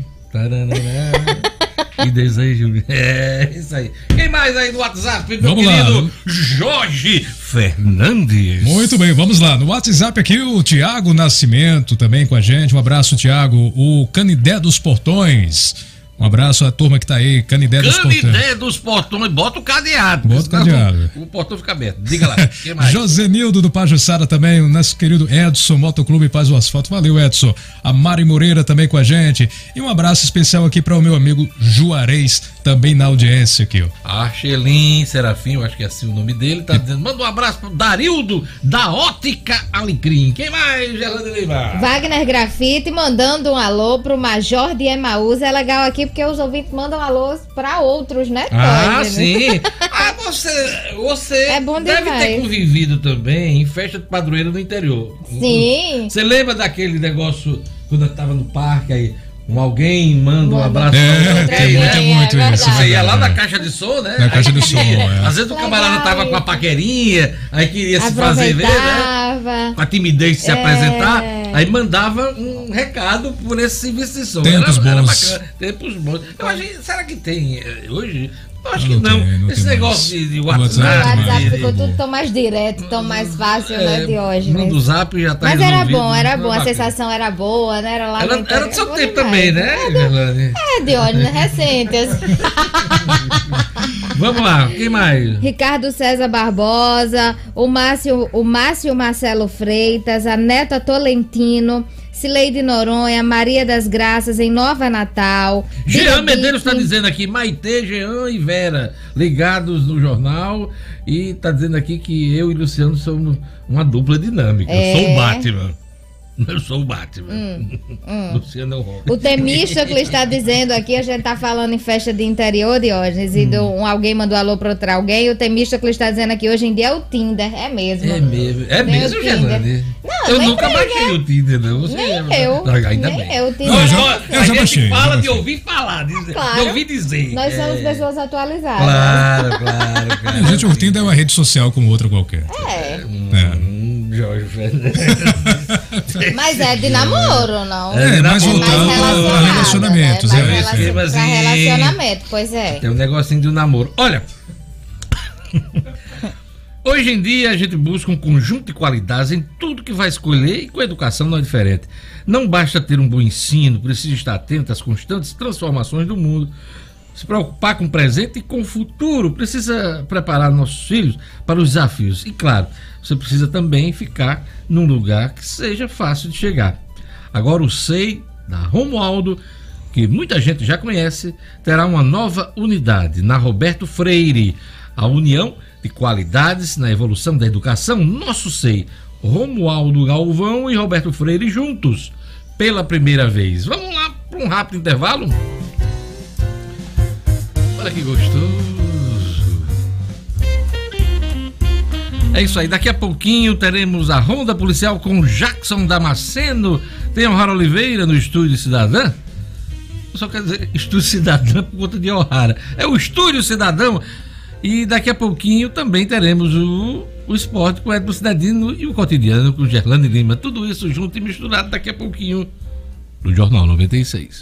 que desejo. É, isso aí. Quem mais aí no WhatsApp, meu vamos querido lá. Jorge Fernandes? Muito bem, vamos lá. No WhatsApp aqui o Tiago Nascimento também com a gente. Um abraço, Tiago. O Canidé dos Portões. Um abraço à turma que tá aí, Canidé dos Portões. Canidé dos Portões, bota o cadeado. Bota o cadeado. O, o portão fica aberto. Diga lá, que mais? Josenildo do Pajussara também, o nosso querido Edson, Motoclube Paz o Asfalto. Valeu, Edson. A Mari Moreira também com a gente. E um abraço especial aqui para o meu amigo Juarez, também na audiência aqui, ó. Archelim Serafim, eu acho que é assim o nome dele, tá dizendo, manda um abraço pro Darildo da Ótica Alecrim. Quem mais, Gerlando Lima? Wagner Grafite mandando um alô pro Major de Emaús. É legal aqui porque os ouvintes mandam alôs para outros, né, Ah, sim. Né? ah, você, você é deve ter convivido também em festa de padroeiro no interior. Sim. Você lembra daquele negócio quando eu tava no parque aí? Um alguém manda um abraço é, pra tem, muito, é muito isso. Você ia lá na caixa de som, né? Na caixa de som, é. Às vezes o camarada tava com a paquerinha, aí queria se fazer ver, né? Com a timidez de se é. apresentar, aí mandava um recado por esse serviço de som. Tempos era, bons. Era bacana, tempos bons. Eu achei, será que tem eh, hoje? Acho que não. Tem, não Esse negócio de, de WhatsApp. O WhatsApp ficou tudo tão mais direto, tão mais fácil, né, é, né, de hoje. No do Zap já tá Mas era bom, era bom, a sensação era boa, né? Era lá Era, era do seu tempo também, né, É, de hoje, né? Recente. Assim. Vamos lá, quem mais? Ricardo César Barbosa, o Márcio, o Márcio Marcelo Freitas, a Neta Tolentino. Cileide Noronha, Maria das Graças em Nova Natal. Jean Medeiros está dizendo aqui, Maitê, Jean e Vera, ligados no jornal. E está dizendo aqui que eu e Luciano somos uma dupla dinâmica. É... Eu sou o Batman. Eu sou o Batman. Hum, hum. Luciano é o Robin. O temista que ele está dizendo aqui, a gente está falando em festa de interior, Diógenes, hum. e do, um, alguém mandou alô para outro alguém, e o temista que ele está dizendo aqui hoje em dia é o Tinder, é mesmo. É mesmo, é mesmo. Não, eu nunca baixei o Tinder, não. Você nem é, eu. Não, ainda nem bem. eu. Tinder. Não, eu já, eu já baixei. fala de ouvir falar, de, claro, de ouvir dizer. Nós somos é. pessoas atualizadas. Claro, claro, claro. Gente, o Tinder é uma rede social como outra qualquer. É. é. Jorge Mas é de namoro, não? É, mais voltado para relacionamentos. Né? É, relacion... Pra relacionamento, pois é. Tem um negocinho de um namoro. Olha. Hoje em dia a gente busca um conjunto de qualidades em tudo que vai escolher e com a educação não é diferente. Não basta ter um bom ensino, precisa estar atento às constantes transformações do mundo, se preocupar com o presente e com o futuro, precisa preparar nossos filhos para os desafios. E claro, você precisa também ficar num lugar que seja fácil de chegar. Agora o SEI da Romualdo, que muita gente já conhece, terá uma nova unidade na Roberto Freire, a união de qualidades na evolução da educação, nosso SEI, Romualdo Galvão e Roberto Freire juntos pela primeira vez. Vamos lá para um rápido intervalo? Olha que gostoso. É isso aí, daqui a pouquinho teremos a Ronda Policial com Jackson Damasceno. Tem O'Hara Oliveira no Estúdio Cidadã. Só quer dizer Estúdio Cidadã por conta de O'Hara. É o Estúdio Cidadão. E daqui a pouquinho também teremos o, o esporte com Edmo Cidadino e o cotidiano com Gerlane Lima. Tudo isso junto e misturado daqui a pouquinho no Jornal 96.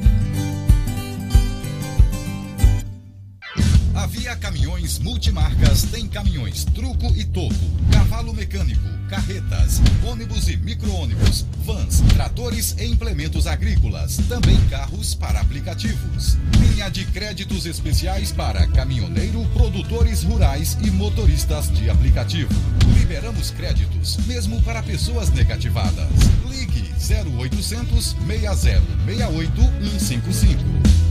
Via Caminhões Multimarcas tem caminhões truco e toco, cavalo mecânico, carretas, ônibus e micro-ônibus, vans, tratores e implementos agrícolas, também carros para aplicativos. Linha de créditos especiais para caminhoneiro, produtores rurais e motoristas de aplicativo. Liberamos créditos mesmo para pessoas negativadas. Ligue 0800 6068 155.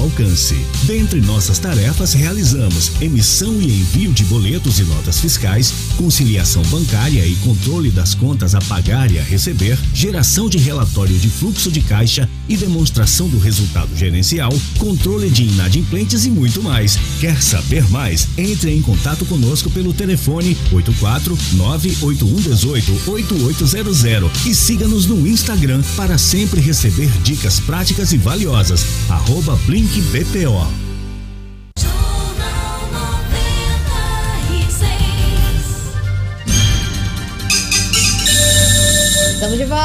alcance. Dentre nossas tarefas, realizamos emissão e envio de boletos e notas fiscais, conciliação bancária e controle das contas a pagar e a receber, geração de relatório de fluxo de caixa e demonstração do resultado gerencial, controle de inadimplentes e muito mais. Quer saber mais? Entre em contato conosco pelo telefone 84 98118 8800 e siga-nos no Instagram para sempre receber dicas práticas e valiosas. Arroba Blink BPO.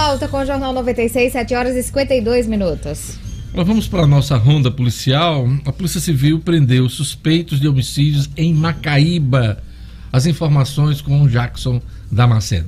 Volta com o Jornal 96, 7 horas e 52 minutos. Nós vamos para a nossa ronda policial. A Polícia Civil prendeu suspeitos de homicídios em Macaíba. As informações com o Jackson Damasceno.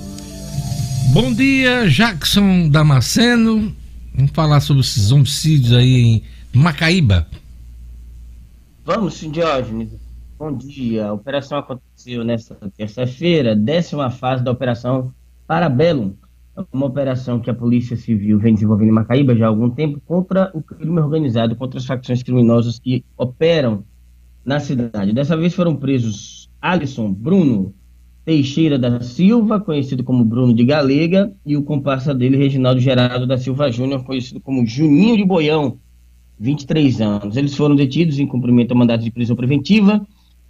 Bom dia, Jackson Damasceno. Vamos falar sobre esses homicídios aí em Macaíba. Vamos, sim, Diógenes. Bom dia. A operação aconteceu nesta terça-feira, décima fase da Operação Parabellum. É uma operação que a Polícia Civil vem desenvolvendo em Macaíba já há algum tempo contra o crime organizado, contra as facções criminosas que operam na cidade. Dessa vez foram presos Alisson, Bruno, Teixeira da Silva, conhecido como Bruno de Galega, e o comparsa dele, Reginaldo Gerardo da Silva Júnior, conhecido como Juninho de Boião, 23 anos. Eles foram detidos em cumprimento a mandado de prisão preventiva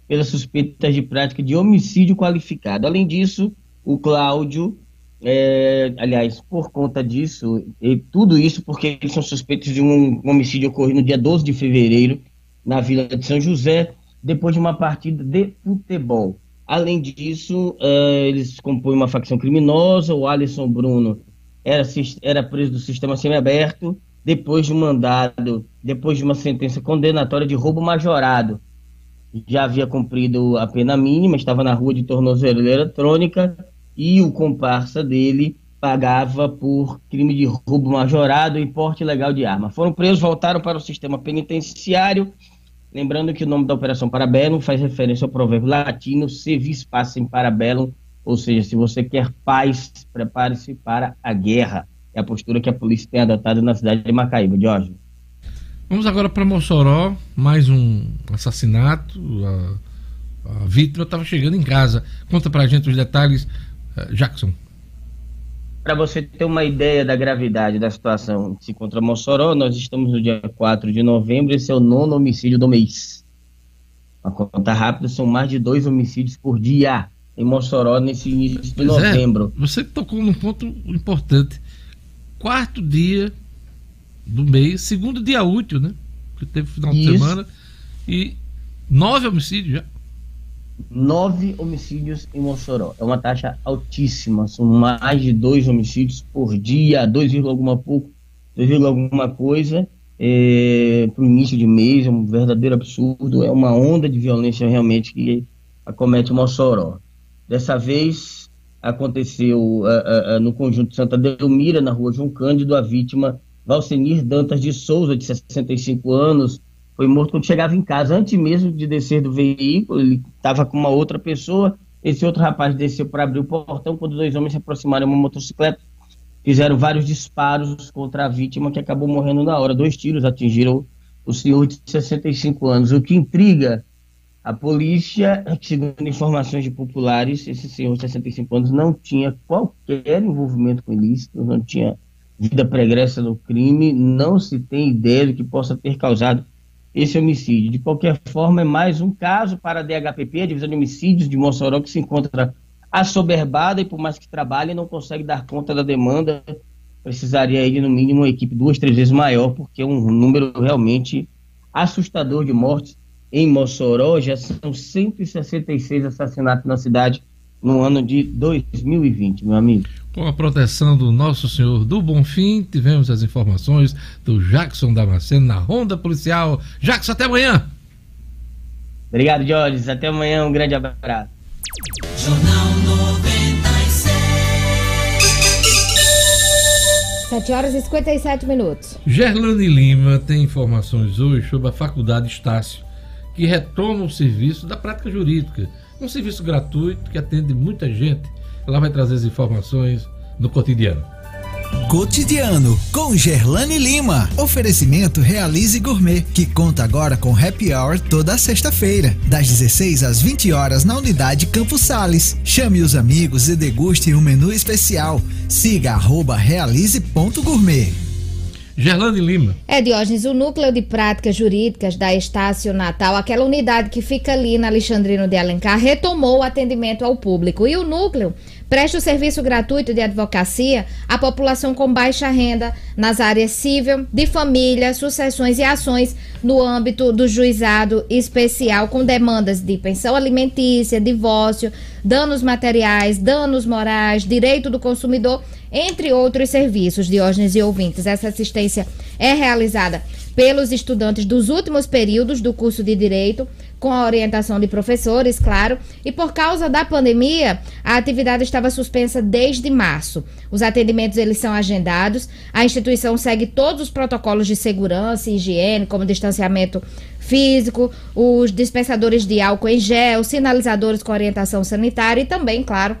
pelas suspeitas de prática de homicídio qualificado. Além disso, o Cláudio, é, aliás, por conta disso, e tudo isso porque eles são suspeitos de um homicídio ocorrido no dia 12 de fevereiro, na Vila de São José, depois de uma partida de futebol. Além disso, uh, eles compõem uma facção criminosa. O Alisson Bruno era, era preso do sistema semiaberto depois de um mandado, depois de uma sentença condenatória de roubo majorado. Já havia cumprido a pena mínima, estava na rua de tornozeleira eletrônica e o comparsa dele pagava por crime de roubo majorado e porte ilegal de arma. Foram presos, voltaram para o sistema penitenciário Lembrando que o nome da Operação Parabellum faz referência ao provérbio latino se vis pacem parabellum, ou seja, se você quer paz, prepare-se para a guerra. É a postura que a polícia tem adotado na cidade de Macaíba, Jorge. Vamos agora para Mossoró, mais um assassinato. A, a vítima estava chegando em casa. Conta para a gente os detalhes, uh, Jackson. Para você ter uma ideia da gravidade da situação que se encontra Mossoró, nós estamos no dia 4 de novembro, esse é o nono homicídio do mês. Uma conta rápida, são mais de dois homicídios por dia em Mossoró nesse início de pois é, novembro. É, você tocou num ponto importante. Quarto dia do mês, segundo dia útil, né? Que teve final Isso. de semana. E nove homicídios já nove homicídios em Mossoró. É uma taxa altíssima, são mais de dois homicídios por dia, 2, alguma pouco, 2, alguma coisa é, para o início de mês, é um verdadeiro absurdo, é uma onda de violência realmente que acomete Mossoró. Dessa vez aconteceu uh, uh, uh, no conjunto Santa Delmira, na rua João Cândido, a vítima Valcenir Dantas de Souza, de 65 anos, foi morto quando chegava em casa, antes mesmo de descer do veículo, ele estava com uma outra pessoa, esse outro rapaz desceu para abrir o portão, quando dois homens se aproximaram de uma motocicleta, fizeram vários disparos contra a vítima, que acabou morrendo na hora. Dois tiros atingiram o senhor de 65 anos. O que intriga a polícia é segundo informações de populares, esse senhor de 65 anos não tinha qualquer envolvimento com ilícito, não tinha vida pregressa no crime, não se tem ideia do que possa ter causado esse homicídio. De qualquer forma, é mais um caso para a DHPP, a Divisão de Homicídios de Mossoró, que se encontra assoberbada e, por mais que trabalhe, não consegue dar conta da demanda. Precisaria aí, no mínimo, uma equipe duas, três vezes maior, porque é um número realmente assustador de mortes em Mossoró. Já são 166 assassinatos na cidade no ano de 2020, meu amigo. Com a proteção do Nosso Senhor do Bonfim, tivemos as informações do Jackson Damasceno na Ronda Policial. Jackson, até amanhã. Obrigado, Jorge. Até amanhã. Um grande abraço. Jornal 96. 7 horas e 57 minutos. Gerlane Lima tem informações hoje sobre a Faculdade Estácio, que retoma o serviço da prática jurídica um serviço gratuito que atende muita gente. Ela vai trazer as informações no cotidiano. Cotidiano com Gerlane Lima. Oferecimento Realize Gourmet, que conta agora com happy hour toda sexta-feira, das 16 às 20 horas na unidade Campos Sales. Chame os amigos e deguste um menu especial. Siga realize.gourmet. Gerlane Lima. É, Diógenes, o núcleo de práticas jurídicas da Estácio Natal, aquela unidade que fica ali na Alexandrino de Alencar, retomou o atendimento ao público. E o núcleo presta o serviço gratuito de advocacia à população com baixa renda nas áreas civil, de família, sucessões e ações no âmbito do juizado especial com demandas de pensão alimentícia, divórcio, danos materiais, danos morais, direito do consumidor entre outros serviços, Diógenes e ouvintes. Essa assistência é realizada pelos estudantes dos últimos períodos do curso de Direito, com a orientação de professores, claro, e por causa da pandemia, a atividade estava suspensa desde março. Os atendimentos eles são agendados, a instituição segue todos os protocolos de segurança e higiene, como distanciamento físico, os dispensadores de álcool em gel, sinalizadores com orientação sanitária e também, claro,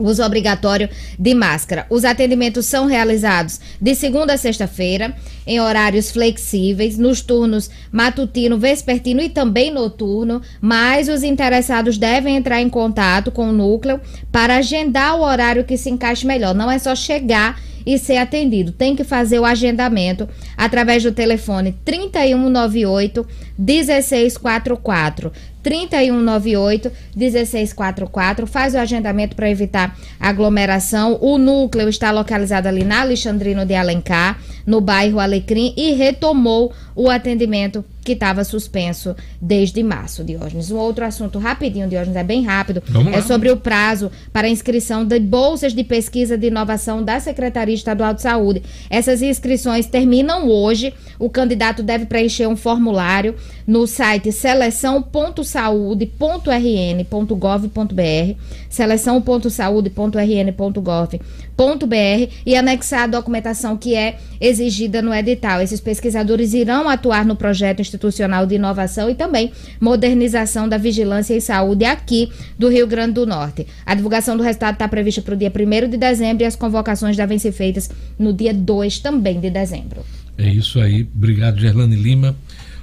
uso obrigatório de máscara. Os atendimentos são realizados de segunda a sexta-feira, em horários flexíveis, nos turnos matutino, vespertino e também noturno, mas os interessados devem entrar em contato com o núcleo para agendar o horário que se encaixe melhor. Não é só chegar e ser atendido. Tem que fazer o agendamento através do telefone 3198 1644. 3198 1644. Faz o agendamento para evitar aglomeração. O núcleo está localizado ali na Alexandrino de Alencar, no bairro Alecrim, e retomou o atendimento que estava suspenso desde março, Diógenes. Um outro assunto rapidinho, Diógenes, é bem rápido. É sobre o prazo para inscrição de bolsas de pesquisa de inovação da Secretaria Estadual de Saúde. Essas inscrições terminam hoje. O candidato deve preencher um formulário no site seleção.saude.rn.gov.br, seleção.saude.rn.gov.br e anexar a documentação que é exigida no edital. Esses pesquisadores irão atuar no projeto institucional de inovação e também modernização da vigilância em saúde aqui do Rio Grande do Norte. A divulgação do resultado está prevista para o dia 1 de dezembro e as convocações devem ser feitas no dia 2 também de dezembro. É isso aí. Obrigado, Gerlane Lima.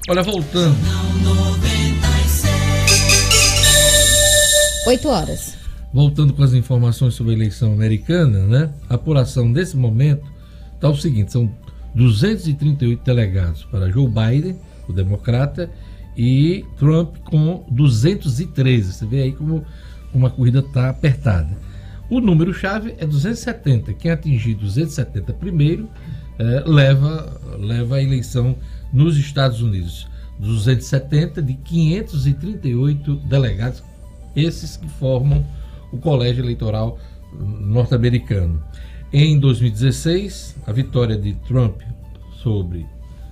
Olha, voltando. 8 horas. Voltando com as informações sobre a eleição americana, né? A apuração desse momento está o seguinte: são 238 delegados para Joe Biden, o democrata, e Trump com 213. Você vê aí como, como a corrida está apertada. O número-chave é 270. Quem atingir 270 primeiro eh, leva, leva a eleição nos Estados Unidos. 270 de 538 delegados, esses que formam o colégio eleitoral norte-americano. Em 2016, a vitória de Trump sobre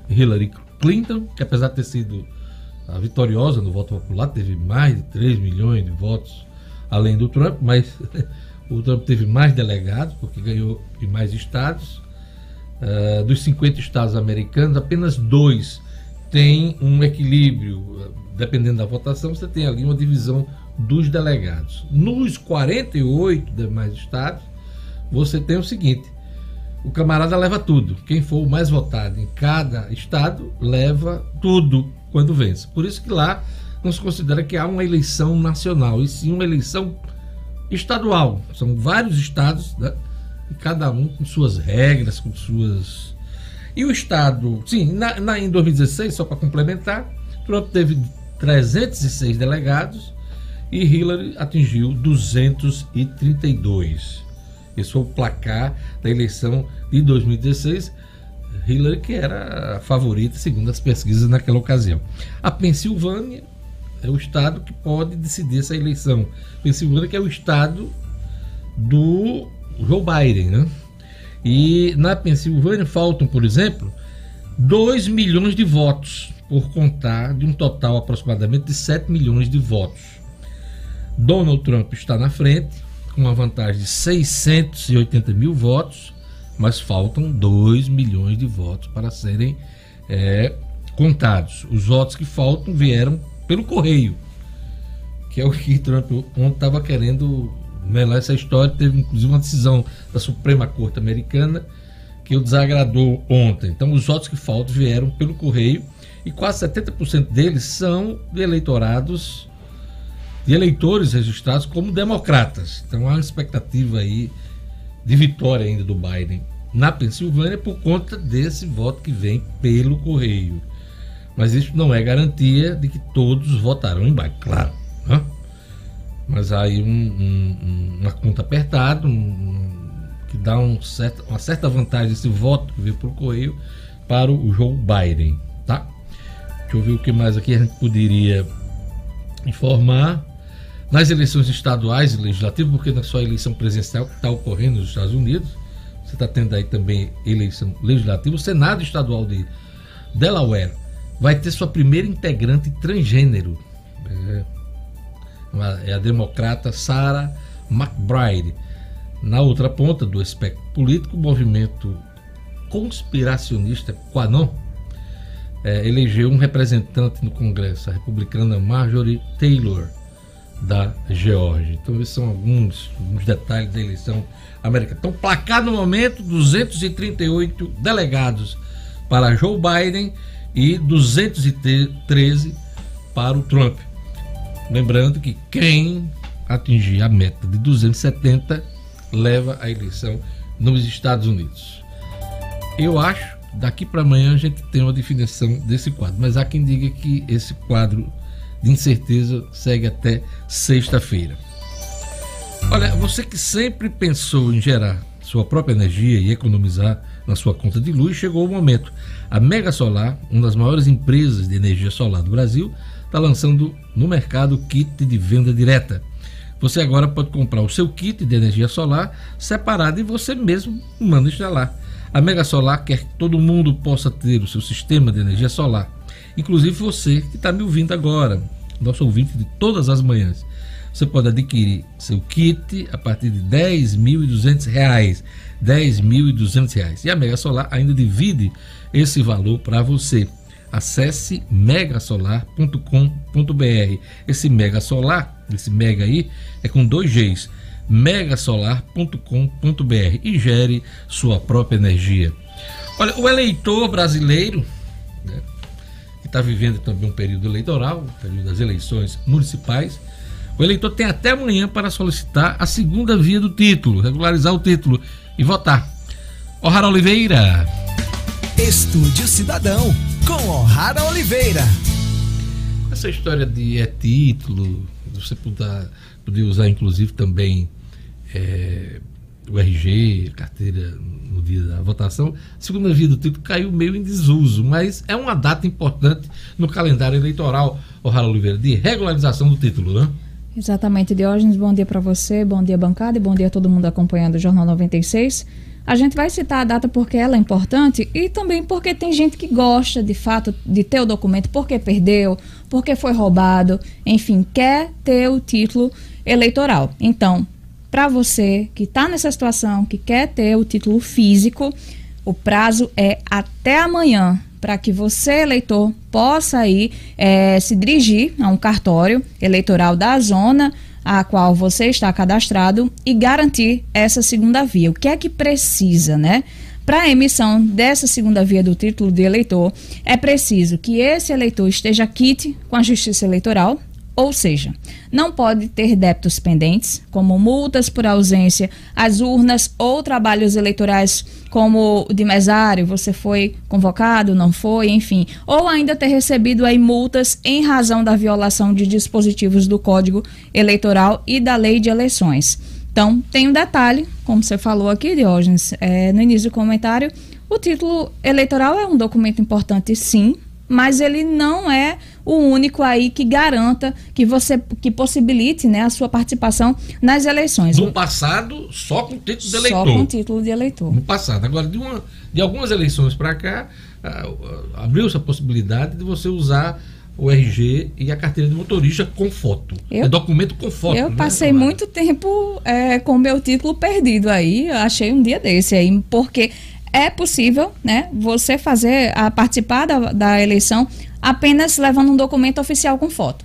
Hillary Clinton, que apesar de ter sido a vitoriosa no voto popular, teve mais de 3 milhões de votos além do Trump, mas o Trump teve mais delegados, porque ganhou em mais estados. Uh, dos 50 estados americanos, apenas dois têm um equilíbrio. Dependendo da votação, você tem ali uma divisão dos delegados. Nos 48 demais estados, você tem o seguinte: o camarada leva tudo. Quem for o mais votado em cada estado leva tudo quando vence. Por isso que lá não se considera que há uma eleição nacional, e sim uma eleição estadual. São vários estados, né? E cada um com suas regras, com suas. E o estado, sim, na, na em 2016, só para complementar, Trump teve 306 delegados e Hillary atingiu 232. Esse foi o placar da eleição de 2016. Hillary, que era a favorita, segundo as pesquisas naquela ocasião. A Pensilvânia é o estado que pode decidir essa eleição. Pensilvânia, que é o estado do Joe Biden, né? E na Pensilvânia faltam, por exemplo, 2 milhões de votos, por contar de um total aproximadamente de 7 milhões de votos. Donald Trump está na frente, com uma vantagem de 680 mil votos, mas faltam 2 milhões de votos para serem é, contados. Os votos que faltam vieram pelo correio, que é o que Trump ontem estava querendo melar essa história. Teve inclusive uma decisão da Suprema Corte Americana que o desagradou ontem. Então, os votos que faltam vieram pelo correio e quase 70% deles são de eleitorados de eleitores registrados como democratas. Então há uma expectativa aí de vitória ainda do Biden na Pensilvânia por conta desse voto que vem pelo correio. Mas isso não é garantia de que todos votarão em Biden, claro. Né? Mas aí um, um, uma conta apertada, um, que dá um certo, uma certa vantagem esse voto que veio pelo correio para o Joe Biden. Tá? Deixa eu ver o que mais aqui a gente poderia informar nas eleições estaduais e legislativas, porque na sua eleição presidencial está ocorrendo nos Estados Unidos, você está tendo aí também eleição legislativa, o Senado Estadual de Delaware vai ter sua primeira integrante transgênero. É, é a democrata Sarah McBride. Na outra ponta do espectro político, o movimento conspiracionista Quanon é, elegeu um representante no Congresso, a republicana Marjorie Taylor da Geórgia. Então, esses são alguns, alguns detalhes da eleição americana. Então, placar no momento: 238 delegados para Joe Biden e 213 para o Trump. Lembrando que quem atingir a meta de 270 leva a eleição nos Estados Unidos. Eu acho daqui para amanhã a gente tem uma definição desse quadro, mas há quem diga que esse quadro de incerteza segue até sexta-feira. Olha, você que sempre pensou em gerar sua própria energia e economizar na sua conta de luz, chegou o momento. A Mega Solar, uma das maiores empresas de energia solar do Brasil, está lançando no mercado o kit de venda direta. Você agora pode comprar o seu kit de energia solar separado e você mesmo manda instalar. A Mega Solar quer que todo mundo possa ter o seu sistema de energia solar, inclusive você que está me ouvindo agora nosso ouvinte de todas as manhãs. Você pode adquirir seu kit a partir de R$ 10.200. R$ 10.200. E a Mega Solar ainda divide esse valor para você. Acesse megasolar.com.br. Esse Mega Solar, esse Mega aí, é com dois Gs. megasolar.com.br e gere sua própria energia. Olha, o eleitor brasileiro está vivendo também um período eleitoral, um período das eleições municipais. O eleitor tem até amanhã para solicitar a segunda via do título, regularizar o título e votar. O'Hara Oliveira. Estúdio Cidadão, com O'Hara Oliveira. Essa história de é título, você poder, poder usar inclusive também é, o RG, a carteira no dia da votação, a segunda via do título caiu meio em desuso, mas é uma data importante no calendário eleitoral, o Rara Oliveira, de regularização do título, né? Exatamente, Diógenes, bom dia para você, bom dia bancada e bom dia a todo mundo acompanhando o Jornal 96. A gente vai citar a data porque ela é importante e também porque tem gente que gosta, de fato, de ter o documento porque perdeu, porque foi roubado, enfim, quer ter o título eleitoral. Então, para você que está nessa situação, que quer ter o título físico, o prazo é até amanhã para que você, eleitor, possa ir é, se dirigir a um cartório eleitoral da zona a qual você está cadastrado e garantir essa segunda via. O que é que precisa, né? Para a emissão dessa segunda via do título de eleitor, é preciso que esse eleitor esteja quite com a Justiça Eleitoral, ou seja, não pode ter débitos pendentes, como multas por ausência às urnas ou trabalhos eleitorais como o de mesário, você foi convocado, não foi, enfim, ou ainda ter recebido aí multas em razão da violação de dispositivos do Código Eleitoral e da Lei de Eleições. Então, tem um detalhe, como você falou aqui, Diógenes, é, no início do comentário, o título eleitoral é um documento importante, sim, mas ele não é o único aí que garanta que você que possibilite né, a sua participação nas eleições. No passado, só com título de eleitor. Só com título de eleitor. No passado. Agora, de, uma, de algumas eleições para cá, abriu-se a possibilidade de você usar o RG e a carteira de motorista com foto. Eu, é documento com foto. Eu né, passei muito tempo é, com meu título perdido aí, achei um dia desse aí, porque é possível, né, você fazer a participar da, da eleição apenas levando um documento oficial com foto.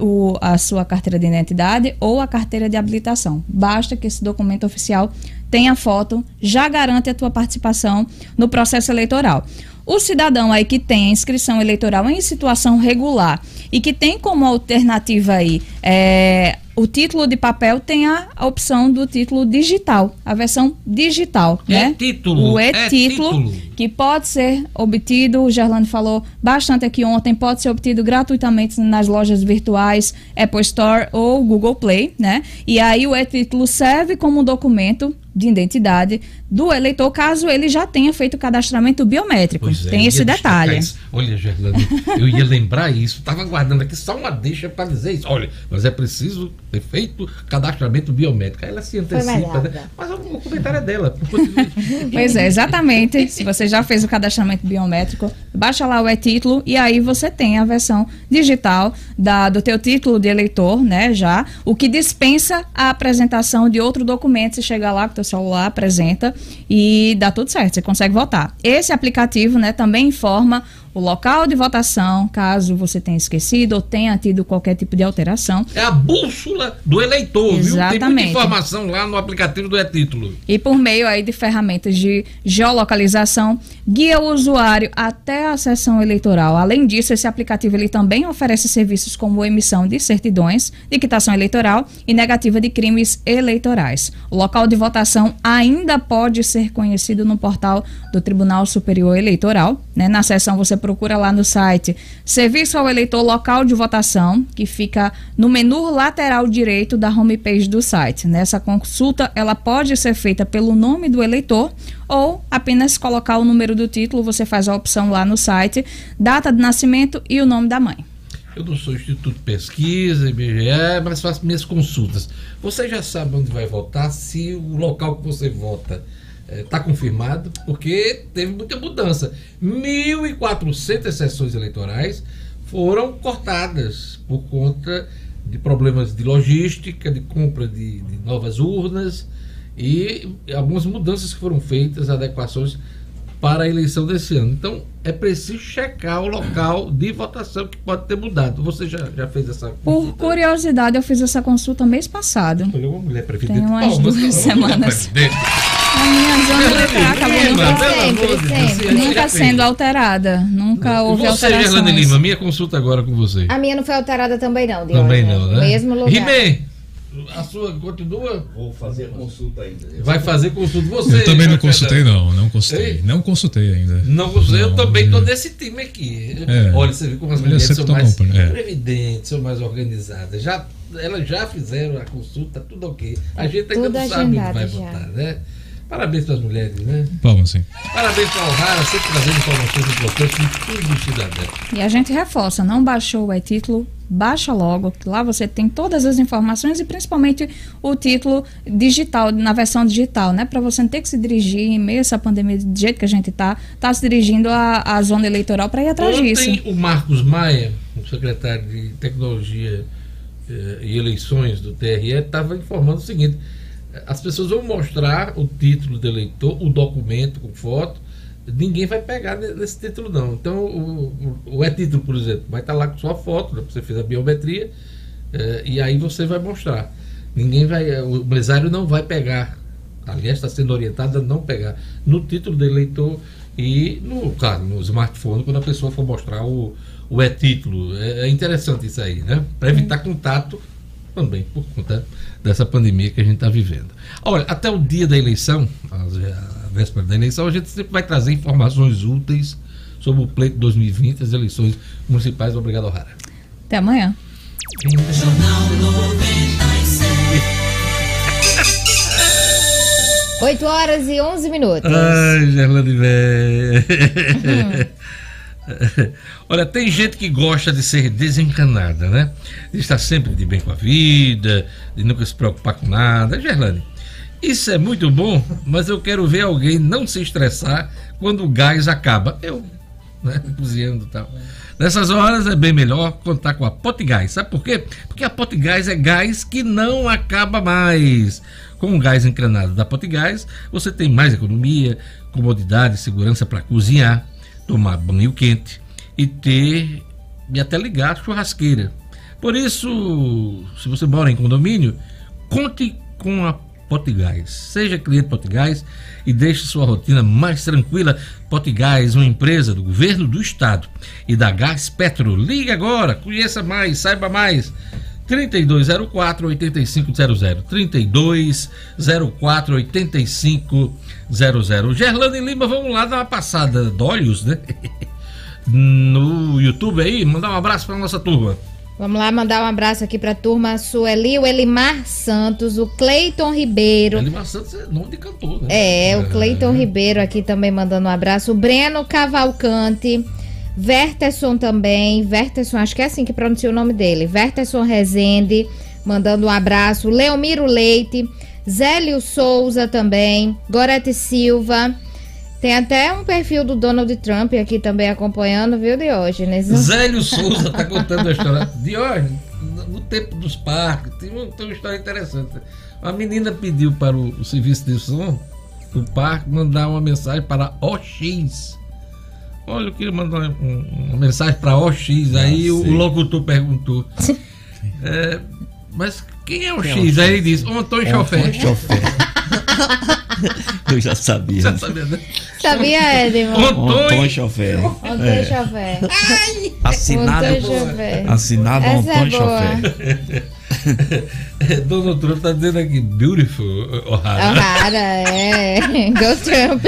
O, a sua carteira de identidade ou a carteira de habilitação. Basta que esse documento oficial tenha foto, já garante a tua participação no processo eleitoral. O cidadão aí que tem inscrição eleitoral em situação regular e que tem como alternativa aí é, o título de papel tem a opção do título digital, a versão digital, é né? Título, o e-título, é que pode ser obtido, o Gerlando falou bastante aqui ontem, pode ser obtido gratuitamente nas lojas virtuais Apple Store ou Google Play, né? E aí o e-título serve como documento de identidade do eleitor, caso ele já tenha feito o cadastramento biométrico. É, Tem esse detalhe. Olha, Gerlando, eu ia lembrar isso, estava guardando aqui só uma deixa para dizer isso. Olha, mas é preciso ter feito cadastramento biométrico. Aí ela se antecipa, né? Mas o comentário é dela. pois é, exatamente. Se você já fez o cadastramento biométrico, baixa lá o e-título e aí você tem a versão digital da, do teu título de eleitor, né? Já, o que dispensa a apresentação de outro documento. Se chegar lá com o teu celular, apresenta e dá tudo certo, você consegue votar. Esse aplicativo, né, também informa o local de votação, caso você tenha esquecido ou tenha tido qualquer tipo de alteração. É a bússola do eleitor, Exatamente. viu? Tem muita informação lá no aplicativo do e-título. E por meio aí de ferramentas de geolocalização, guia o usuário até a sessão eleitoral. Além disso, esse aplicativo ele também oferece serviços como emissão de certidões de quitação eleitoral e negativa de crimes eleitorais. O local de votação ainda pode ser conhecido no portal do Tribunal Superior Eleitoral. Né? Na seção você procura lá no site Serviço ao Eleitor Local de Votação, que fica no menu lateral direito da homepage do site. Nessa consulta, ela pode ser feita pelo nome do eleitor ou apenas colocar o número do título, você faz a opção lá no site, data de nascimento e o nome da mãe. Eu não sou Instituto de Pesquisa, IBGE, mas faço minhas consultas. Você já sabe onde vai votar se o local que você vota está é, confirmado, porque teve muita mudança. 1.400 sessões eleitorais foram cortadas por conta de problemas de logística, de compra de, de novas urnas e algumas mudanças que foram feitas, adequações para a eleição desse ano. Então, é preciso checar o local de votação que pode ter mudado. Você já, já fez essa consulta? Por curiosidade, eu fiz essa consulta mês passado. Escolheu uma mulher previdente. Tem umas duas semanas. A minha zona eleitoral acabou nunca, sempre, sempre. nunca sendo alterada. Nunca houve você, alterações. Você, Lima, minha consulta agora com você. A minha não foi alterada também não, Diogo. Também não, né? Mesmo lugar. Rimei, a sua continua? Vou fazer a consulta ainda. Eu Vai fazer consulta você. Eu também não consultei, não. Não consultei. Ei? Não consultei ainda. Não consultei. Não, eu também estou nesse time aqui. É. Olha, você viu como as mulheres são mais é. previdentes, são mais organizadas. Já, elas já fizeram a consulta, tudo ok. A gente ainda não sabe onde vai já. votar, né? Parabéns para as mulheres, né? Vamos sim. Parabéns para a Alrara, sempre trazendo informações importantes de tudo o cidadão. E a gente reforça, não baixou o e-título, baixa logo, que lá você tem todas as informações e principalmente o título digital, na versão digital, né? Para você não ter que se dirigir em meio a essa pandemia, do jeito que a gente está, tá se dirigindo à, zona eleitoral para ir atrás Ontem, disso. o Marcos Maia, o secretário de Tecnologia eh, e Eleições do TRE estava informando o seguinte: as pessoas vão mostrar o título do eleitor, o documento com foto, ninguém vai pegar nesse título não. Então o, o, o e-título, por exemplo, vai estar lá com sua foto, né, você fez a biometria, eh, e aí você vai mostrar. Ninguém vai, o mesário não vai pegar. Aliás, está sendo orientado a não pegar no título do eleitor e no, claro, no smartphone, quando a pessoa for mostrar o, o e-título. É, é interessante isso aí, né? Para evitar contato também, por conta dessa pandemia que a gente está vivendo. Olha, até o dia da eleição, a véspera da eleição, a gente sempre vai trazer informações úteis sobre o pleito 2020, as eleições municipais. Obrigado, Rara. Até amanhã. Jornal 96. 8 horas e 11 minutos. Ai, Gerlane velho. Olha, tem gente que gosta de ser desencanada, né? De estar sempre de bem com a vida, de nunca se preocupar com nada. Gerlane, isso é muito bom, mas eu quero ver alguém não se estressar quando o gás acaba. Eu, né? Cozinhando e tal. Nessas horas é bem melhor contar com a Potigás. Sabe por quê? Porque a Potigás é gás que não acaba mais. Com o gás encranado da Potigás, você tem mais economia, comodidade segurança para cozinhar, tomar banho quente e ter e até ligar a churrasqueira. Por isso, se você mora em condomínio, conte com a Potigás. Seja cliente Potigás e deixe sua rotina mais tranquila. Potigás, uma empresa do governo do estado e da Gás Petro. Ligue agora, conheça mais, saiba mais. 3204 8500 3204 8500 Gerlando e Lima, vamos lá dar uma passada de olhos, né? No YouTube aí, mandar um abraço para nossa turma. Vamos lá mandar um abraço aqui pra turma Sueli, o Elimar Santos, o Cleiton Ribeiro. Elimar Santos é nome de cantor, né? É, o Cleiton Ribeiro aqui também mandando um abraço. O Breno Cavalcante, Verterson também. Verterson, acho que é assim que pronuncia o nome dele. Verterson Rezende, mandando um abraço. Leomiro Leite, Zélio Souza também. Gorete Silva. Tem até um perfil do Donald Trump aqui também acompanhando, viu, Diógenes? Zélio Souza tá contando a história. Diógenes, no tempo dos parques, tem uma, tem uma história interessante. Uma menina pediu para o, o serviço de som do parque mandar uma mensagem para OX. Olha, eu queria mandar um- uma mensagem para OX. Aí o, o locutor perguntou: é, Mas quem é o Quem é X? o Aí X? ele disse: O Antônio Antônio Chofé. Chofé. Eu já sabia. Já sabia, né? Sabia, Edmond? Antônio Chofé. Antônio É. Chofé. Assinado, Antônio Chofé. assinado Essa é Antônio boa. Chofé. Donald Trump tá dizendo aqui, beautiful, O'Hara. O'Hara, é. Go Trump.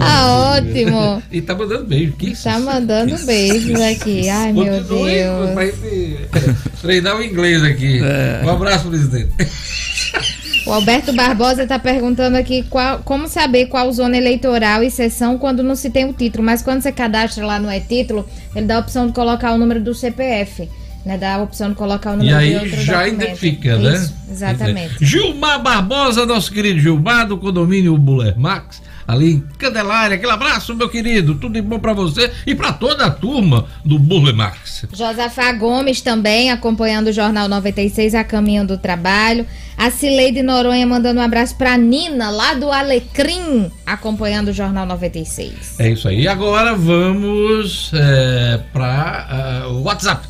ah, ótimo. E tá mandando beijo. Que Tá mandando beijos aqui. Ai, meu Continue Deus. gente treinar o inglês aqui. É. Um abraço, presidente. O Alberto Barbosa está perguntando aqui qual- como saber qual zona eleitoral e sessão quando não se tem o título. Mas quando você cadastra lá no e-título, ele dá a opção de colocar o número do CPF. Né? Dá a opção de colocar o E número de aí já documento. identifica, né? Isso, exatamente. Gilmar Barbosa, nosso querido Gilmar, do condomínio Buller Max, ali em Candelária. Aquele abraço, meu querido. Tudo de bom pra você e pra toda a turma do Buller Max. Josafá Gomes também acompanhando o Jornal 96 a caminho do trabalho. A Cileide Noronha mandando um abraço pra Nina, lá do Alecrim, acompanhando o Jornal 96. É isso aí. E agora vamos é, para o WhatsApp.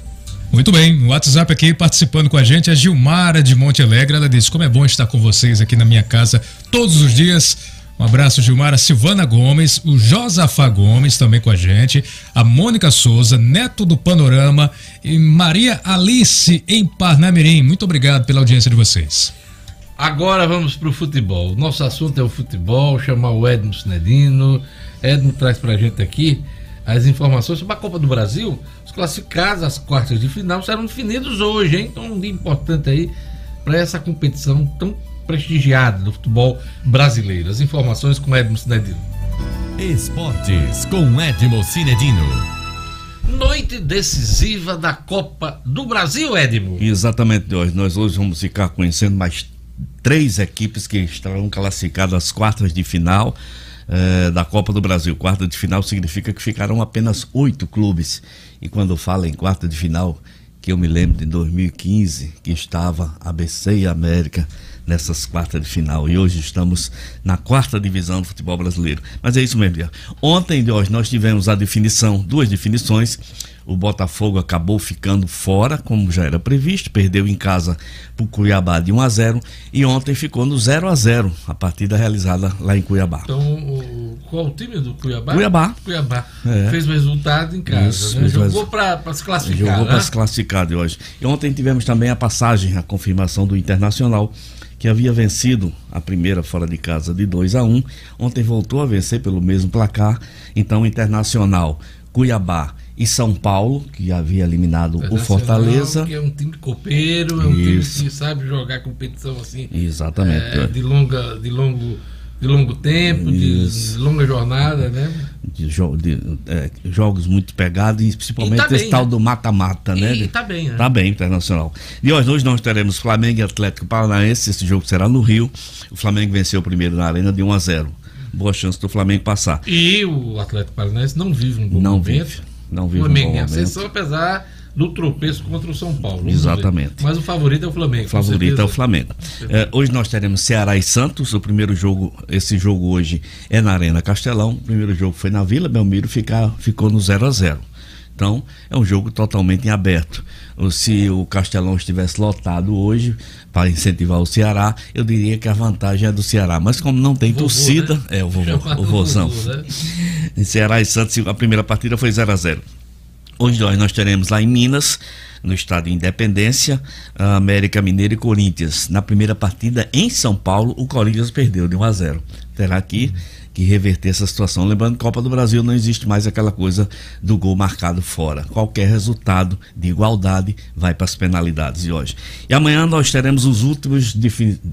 Muito bem, no WhatsApp aqui participando com a gente a Gilmara de Monte Alegre. Ela diz: Como é bom estar com vocês aqui na minha casa todos os dias. Um abraço, Gilmara. Silvana Gomes, o Josafá Gomes também com a gente, a Mônica Souza, Neto do Panorama e Maria Alice em Parnamirim. Muito obrigado pela audiência de vocês. Agora vamos para o futebol. Nosso assunto é o futebol, chamar o Edmo Sinedino. Edmo traz para a gente aqui as informações sobre a Copa do Brasil. Os classificados às quartas de final serão definidos hoje, hein? Então, um dia importante aí para essa competição tão prestigiada do futebol brasileiro. As informações com Edmo Sinedino. Esportes com Edmo Cinedino. Noite decisiva da Copa do Brasil, Edmo. Exatamente, hoje. Nós hoje vamos ficar conhecendo mais três equipes que estarão classificadas às quartas de final eh, da Copa do Brasil. Quarta de final significa que ficarão apenas oito clubes. E quando fala em quarta de final, que eu me lembro de 2015, que estava ABC e América nessas quartas de final. E hoje estamos na quarta divisão do futebol brasileiro. Mas é isso mesmo, Diego. Ontem, de hoje, nós tivemos a definição, duas definições. O Botafogo acabou ficando fora, como já era previsto, perdeu em casa para o Cuiabá de 1 a 0 e ontem ficou no 0 a 0 a partida realizada lá em Cuiabá. Então, o, qual o time do Cuiabá? Cuiabá. Cuiabá. É. Fez o resultado em casa. Isso, né? Jogou para se classificar. Jogou né? para se classificar de hoje. E ontem tivemos também a passagem, a confirmação do Internacional, que havia vencido a primeira fora de casa de 2 a 1 Ontem voltou a vencer pelo mesmo placar. Então, Internacional, Cuiabá e São Paulo, que havia eliminado o Fortaleza. Que é um time copeiro, é um time Isso. que sabe jogar competição assim. Exatamente. é, de, longa, de, longo, de longo tempo, de, Isso. de longa jornada, né? de, jo- de, é, jogos muito pegados, e principalmente E tá esse bem, tal né? do mata-mata, né? E tá bem, né? Tá bem, internacional. E hoje, hoje nós teremos Flamengo e Atlético Paranaense. Esse jogo será no Rio. O Flamengo venceu o primeiro na Arena de 1 a 0 Boa chance do Flamengo passar. E o Atlético Paranaense não vive um bom Não momento. vive. Não O vive um Flamengo bom em momento. ascensão, apesar do tropeço contra o São Paulo. Exatamente. Mas o favorito é o Flamengo. O favorito é o Flamengo. É, hoje nós teremos Ceará e Santos. O primeiro jogo, esse jogo hoje é na Arena Castelão. O primeiro jogo foi na Vila Belmiro, ficar, ficou no 0 a 0 Então, é um jogo totalmente em aberto. Se o Castelão estivesse lotado hoje, para incentivar o Ceará, eu diria que a vantagem é do Ceará. Mas como não tem Vovô, torcida, né? é o vovô, o vovô, né? Em Ceará e Santos, a primeira partida foi 0 a 0 Hoje nós, teremos lá em Minas, no estado de Independência, América Mineiro e Corinthians. Na primeira partida em São Paulo, o Corinthians perdeu de 1 a 0. Terá que, que reverter essa situação. Lembrando que Copa do Brasil não existe mais aquela coisa do gol marcado fora. Qualquer resultado de igualdade vai para as penalidades de hoje. E amanhã nós teremos os últimos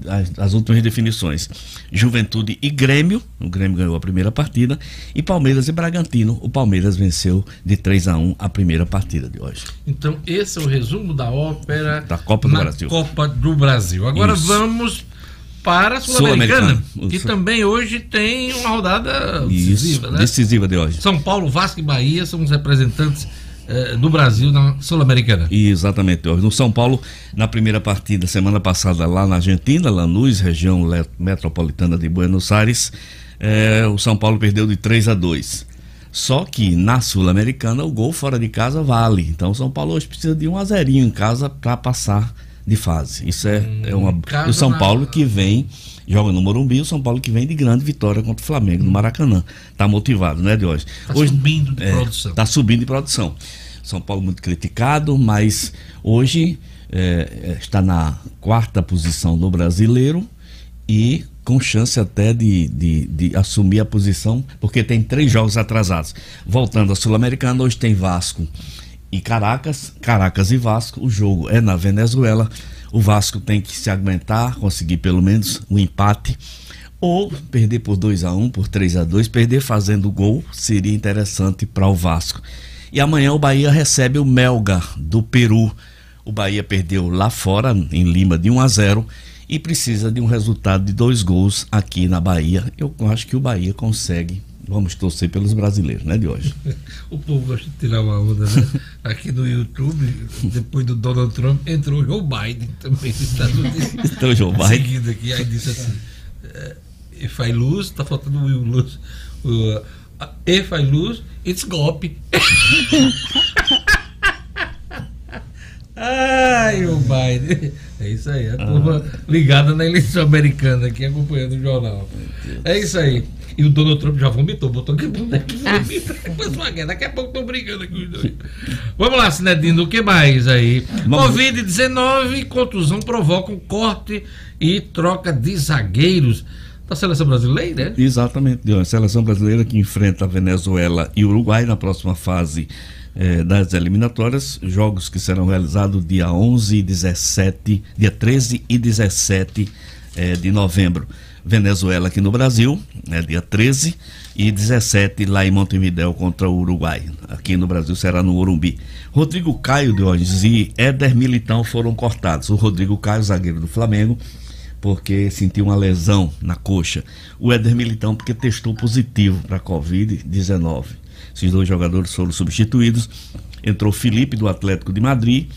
as, as últimas definições. Juventude e Grêmio, o Grêmio ganhou a primeira partida, e Palmeiras e Bragantino, o Palmeiras venceu de 3 a 1 a primeira partida de hoje. Então, esse é o resumo da ópera Da Copa do Brasil. Copa do Brasil. Agora Isso. vamos para a Sul-Americana, Sul-Americana. que Isso. também hoje tem uma rodada Isso, decisiva, né? decisiva de hoje. São Paulo, Vasco e Bahia são os representantes eh, do Brasil na Sul-Americana. Exatamente, hoje. No São Paulo, na primeira partida, semana passada, lá na Argentina, Lanús, região metropolitana de Buenos Aires, eh, o São Paulo perdeu de 3 a 2. Só que na Sul-Americana o gol fora de casa vale. Então o São Paulo hoje precisa de um a zerinho em casa para passar de fase. Isso é, é uma. O São na- Paulo que vem, joga no Morumbi, o São Paulo que vem de grande vitória contra o Flamengo no Maracanã. Tá motivado, né, de hoje? Tá hoje subindo de é, produção. Tá subindo de produção. São Paulo muito criticado, mas hoje é, é, está na quarta posição do brasileiro e com chance até de, de, de assumir a posição, porque tem três jogos atrasados. Voltando à Sul-Americana, hoje tem Vasco e Caracas, Caracas e Vasco. O jogo é na Venezuela. O Vasco tem que se aguentar, conseguir pelo menos um empate. Ou perder por 2 a 1 por 3 a 2 perder fazendo gol seria interessante para o Vasco. E amanhã o Bahia recebe o Melgar do Peru. O Bahia perdeu lá fora, em Lima, de 1 a 0 e precisa de um resultado de dois gols aqui na Bahia. Eu acho que o Bahia consegue. Vamos torcer pelos brasileiros, né, de hoje. O povo gosta de tirar uma onda, né? Aqui no YouTube, depois do Donald Trump, entrou o Joe Biden também dos Estados Unidos. Entrou o Joe Biden. Seguindo aqui, aí disse assim: eh, If I lose, tá faltando o. O, uh, If I lose, it's golpe. Ai, o Biden. É isso aí, a turma ligada na eleição americana aqui, acompanhando o jornal. É isso aí. E o Donald Trump já vomitou, botou que boneco vomita. Depois uma guerra. Daqui a pouco estão brigando aqui os dois. Vamos lá, Sinedino, o que mais aí? Covid-19 e contusão provocam corte e troca de zagueiros da seleção brasileira, né? Exatamente. A seleção brasileira que enfrenta a Venezuela e o Uruguai na próxima fase eh, das eliminatórias, jogos que serão realizados dia 11 e 17, dia 13 e 17 eh, de novembro. Venezuela aqui no Brasil, né, dia 13 e 17 lá em Montevideo contra o Uruguai. Aqui no Brasil será no Urumbi. Rodrigo Caio de hoje e Éder Militão foram cortados. O Rodrigo Caio, zagueiro do Flamengo, porque sentiu uma lesão na coxa. O Éder Militão, porque testou positivo para a Covid-19. Esses dois jogadores foram substituídos. Entrou Felipe do Atlético de Madrid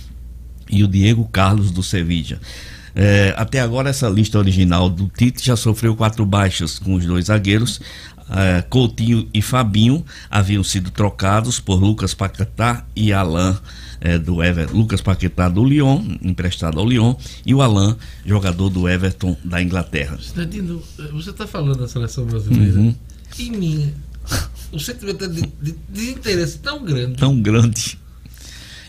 e o Diego Carlos do Sevilla. É, até agora, essa lista original do Tite já sofreu quatro baixas com os dois zagueiros. É, Coutinho e Fabinho haviam sido trocados por Lucas Paquetá e Alain é, do Everton. Lucas Paquetá do Lyon, emprestado ao Lyon, e o Alain, jogador do Everton da Inglaterra. Cidadino, você está falando da seleção brasileira. Uhum. Em mim, o sentimento é de, de desinteresse tão grande. Tão grande.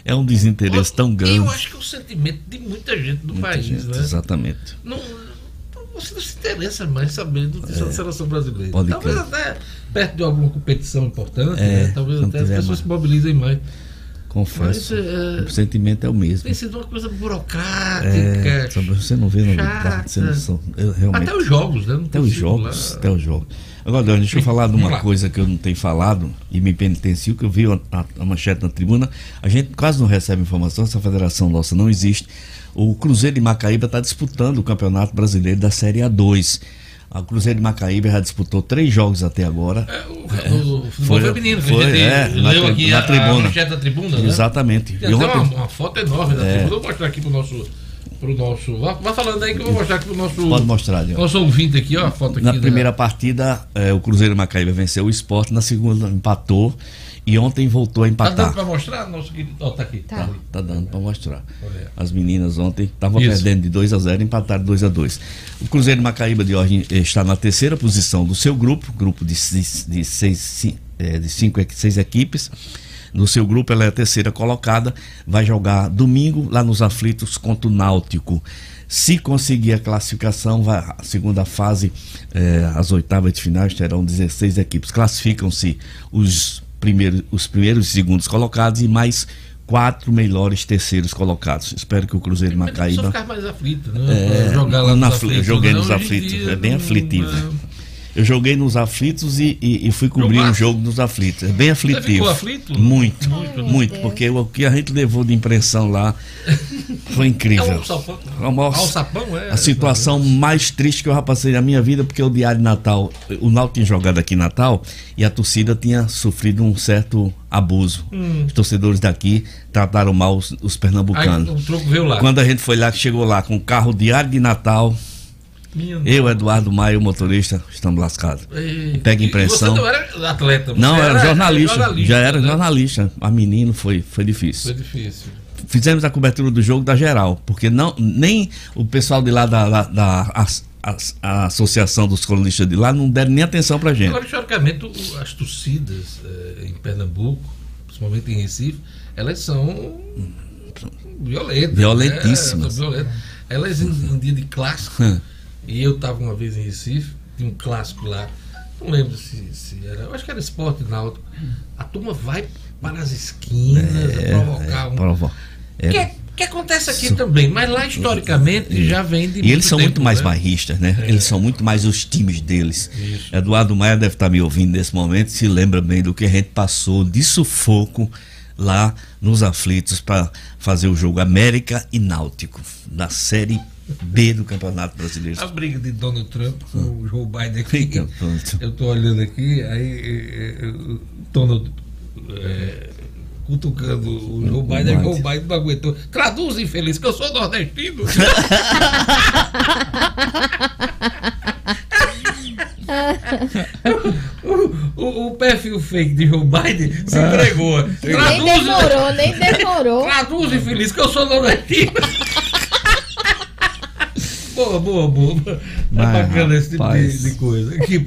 É um desinteresse tão grande. Eu acho que é o sentimento de muita gente do Muita país, gente, né? Exatamente. Não, você não se interessa mais sabendo do é da seleção brasileira. pode Talvez crer. até perto de alguma competição importante, É, né? talvez até as pessoas mais. se mobilizem mais. Confesso. Mas, é, o sentimento é o mesmo. Tem sido uma coisa burocrática. É, você não vê novidade, chata. você não são- eu realmente- Até os jogos, né? Até os jogos, lá. até os jogos. Agora, Dani, deixa eu falar de uma coisa que eu não tenho falado e me penitencio, que eu vi a, a- a manchete na tribuna. A gente quase não recebe informação, essa federação nossa não existe. O Cruzeiro de Macaíba está disputando o Campeonato Brasileiro da Série A2. O Cruzeiro de Macaíba já disputou três jogos até agora. É, o, o futebol feminino, que foi, gente é, leu aqui na a, tribuna. a manchete da tribuna, né? Exatamente. Tem E ontem- uma, uma foto enorme da É. tribuna. Vou mostrar aqui pro nosso. Pro nosso vá, vá falando aí que eu vou mostrar aqui pro nosso. Pode mostrar, Diogo. Nosso ouvinte aqui, ó, a foto aqui. Na da- primeira partida, eh, o Cruzeiro Macaíba venceu o esporte, na segunda empatou e ontem voltou a Tá empatar. dando pra mostrar? Nosso querido. Ó, tá aqui. Tá, tá dando para mostrar. As meninas ontem estavam perdendo de 2 a 0 empataram 2 a 2 O Cruzeiro de Macaíba de ordem eh, está na terceira posição do seu grupo, grupo de, seis- de, seis, eh, de cinco, seis equipes. No seu grupo, ela é a terceira colocada. Vai jogar domingo lá nos aflitos contra o Náutico. Se conseguir a classificação, vai a segunda fase, eh, as oitavas de finais terão 16 equipes. Classificam-se os primeiros, os primeiros e segundos colocados e mais quatro melhores terceiros colocados. Espero que o Cruzeiro de Só Macaíba. ficar mais aflito, né? É, jogar lá nos afli- aflitos, joguei né? nos aflitos, é bem aflitivo. é. Eu joguei nos aflitos e, e- e fui cobrir um jogo nos aflitos. É bem aflitivo. ficou aflito? Muito, Muito, muito, né? porque o que a gente levou de impressão lá foi incrível. É um alçapão. Nossa, Alçapão, é. a situação mais triste que eu já passei na minha vida, porque o Diário de Natal, o Náutico tinha jogado aqui em Natal e a torcida tinha sofrido um certo abuso. Hum. Os torcedores daqui trataram mal os, os pernambucanos. Aí o troco veio lá. Quando a gente foi lá, que chegou lá com o carro Diário de Natal, Minha eu, Eduardo Maia, o motorista, estamos lascados. E- Pega e impressão. Você não era atleta, Não, era jornalista, já era né? jornalista. A menino foi, foi difícil. Foi difícil. Fizemos a cobertura do jogo da geral, porque não, nem o pessoal de lá da, da, da- as- as- a associação dos colunistas de lá não deram nem atenção pra gente. Agora, historicamente, as torcidas eh, em Pernambuco, principalmente em Recife, elas são violentas. Violentíssimas. Né? São violentas. Elas, em, em dia de clássico, Hum. E eu estava uma vez em Recife, tinha um clássico lá, não lembro se, se era, eu acho que era esporte náutico. A turma vai para as esquinas É, provocar é, um. provo- é. Que, que acontece aqui também, mas lá historicamente já vem de E eles são tempo, muito mais né? bairristas, né? É. Eles são muito mais os times deles. Isso. Eduardo Maia deve estar me ouvindo nesse momento, se lembra bem do que a gente passou de sufoco lá nos aflitos para fazer o jogo América e Náutico, da Série B do Campeonato Brasileiro. A briga de Donald Trump com o Joe Biden aqui. Pronto. Eu estou olhando aqui, aí eh, eh, Donald eh, cutucando o Joe Biden, o Joe Biden não aguentou. Traduz, infeliz, que eu sou nordestino. o, o- o perfil fake de Joe Biden se entregou. Nem demorou, nem demorou. Traduz, infeliz, que eu sou nordestino. Boa, boa, boa. É Mas, bacana esse tipo de, de coisa. Aqui,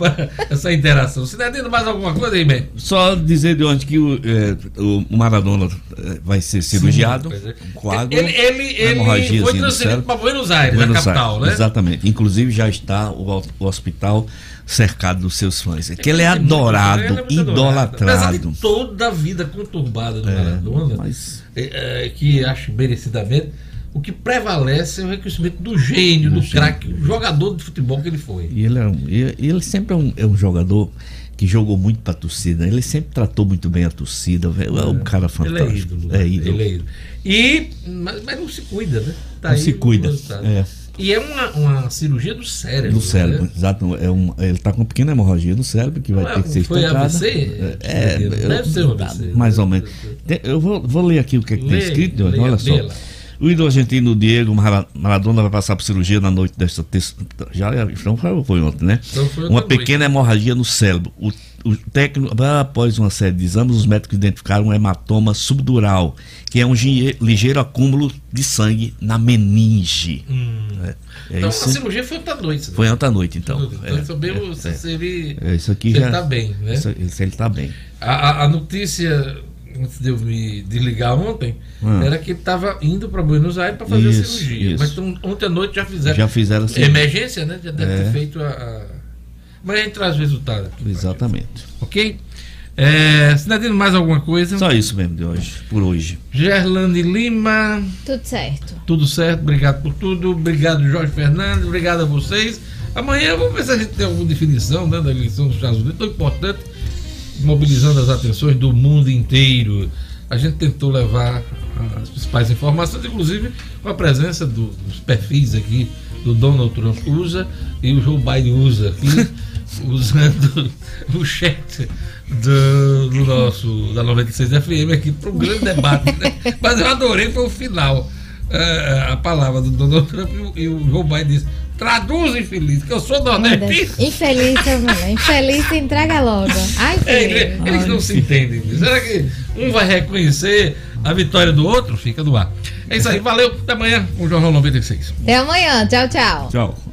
essa interação. Se der dentro mais alguma coisa aí, man? Só dizer de onde que o, é, o Maradona é, vai ser cirurgiado. pois é. com água, Ele, ele, ele foi do transferido para Buenos Aires, Buenos na capital, Aires, né? Exatamente. Inclusive já está o, o hospital cercado dos seus fãs. É que ele é adorado, ele é muito adorado. Apesar idolatrado. de toda a vida conturbada do É, Maradona, é, é, que acho merecidamente, o que prevalece é o reconhecimento do gênio, do, craque, do jogador de futebol que ele foi. E ele, é um, e- e ele sempre é um, é um jogador que jogou muito pra torcida. Ele sempre tratou muito bem a torcida. É um cara Ele é fantástico. ídolo. É né? ídolo. Ele é ídolo. E, mas, mas não se cuida, né? Tá Não se o cuida, é. E é uma, uma cirurgia do cérebro. No cérebro, né? exato. É um, ele está com uma pequena hemorragia no cérebro que vai Não é- ter que ser foi estancada. AVC? É, Deve eu- ser um AVC. Mais ou menos. Eu vou, vou ler aqui o que, é que tem Lê, escrito, lê, olha só. O ídolo argentino Diego Mara- Maradona vai passar por cirurgia na noite desta terça. Já então foi, ontem, né? Então foi Uma pequena hemorragia no cérebro. O, o técnico, após uma série de exames, os médicos identificaram um hematoma subdural, que é um ligeiro acúmulo de sangue na meninge. É, é então isso. a cirurgia foi ontem à noite. né? Foi ontem à noite, então. Então É, sabemos é, é. se ele, É, isso aqui se já. ele tá bem, né? Isso, se ele tá bem. A, a- a notícia, antes de eu me desligar ontem, Hum. era que ele estava indo para Buenos Aires para fazer Isso, a cirurgia. isso. Mas então, ontem à noite já fizeram. Já fizeram a cirurgia. Emergência, né? Já deve É. ter feito a. a... Mas a gente traz o resultado aqui. Exatamente. Ok? É, Cidadino, mais alguma coisa? Só isso mesmo de hoje, por hoje. Gerlane Lima, Tudo certo. tudo certo, obrigado por tudo. Obrigado, Jorge Fernandes, obrigado a vocês. Amanhã vamos ver se a gente tem alguma definição né, da eleição dos Estados Unidos, tão importante, mobilizando as atenções do mundo inteiro. A gente tentou levar as principais informações, inclusive com a presença do- dos perfis aqui do Donald Trump usa e o Joe Biden usa aqui, usando o chat do, do nosso da 96 FM aqui para um grande debate. Né? Mas eu adorei foi o final. Eh, a palavra do Donald Trump e o, e o Joe Biden disse: traduz infeliz, que eu sou nordestino. Infeliz. Infeliz entrega logo. Ai, É, ele- eles não se entendem. Será que um vai reconhecer a vitória do outro? Fica no ar. É isso aí, valeu. Até amanhã com o Jornal 96. Até amanhã. Tchau, tchau. Tchau.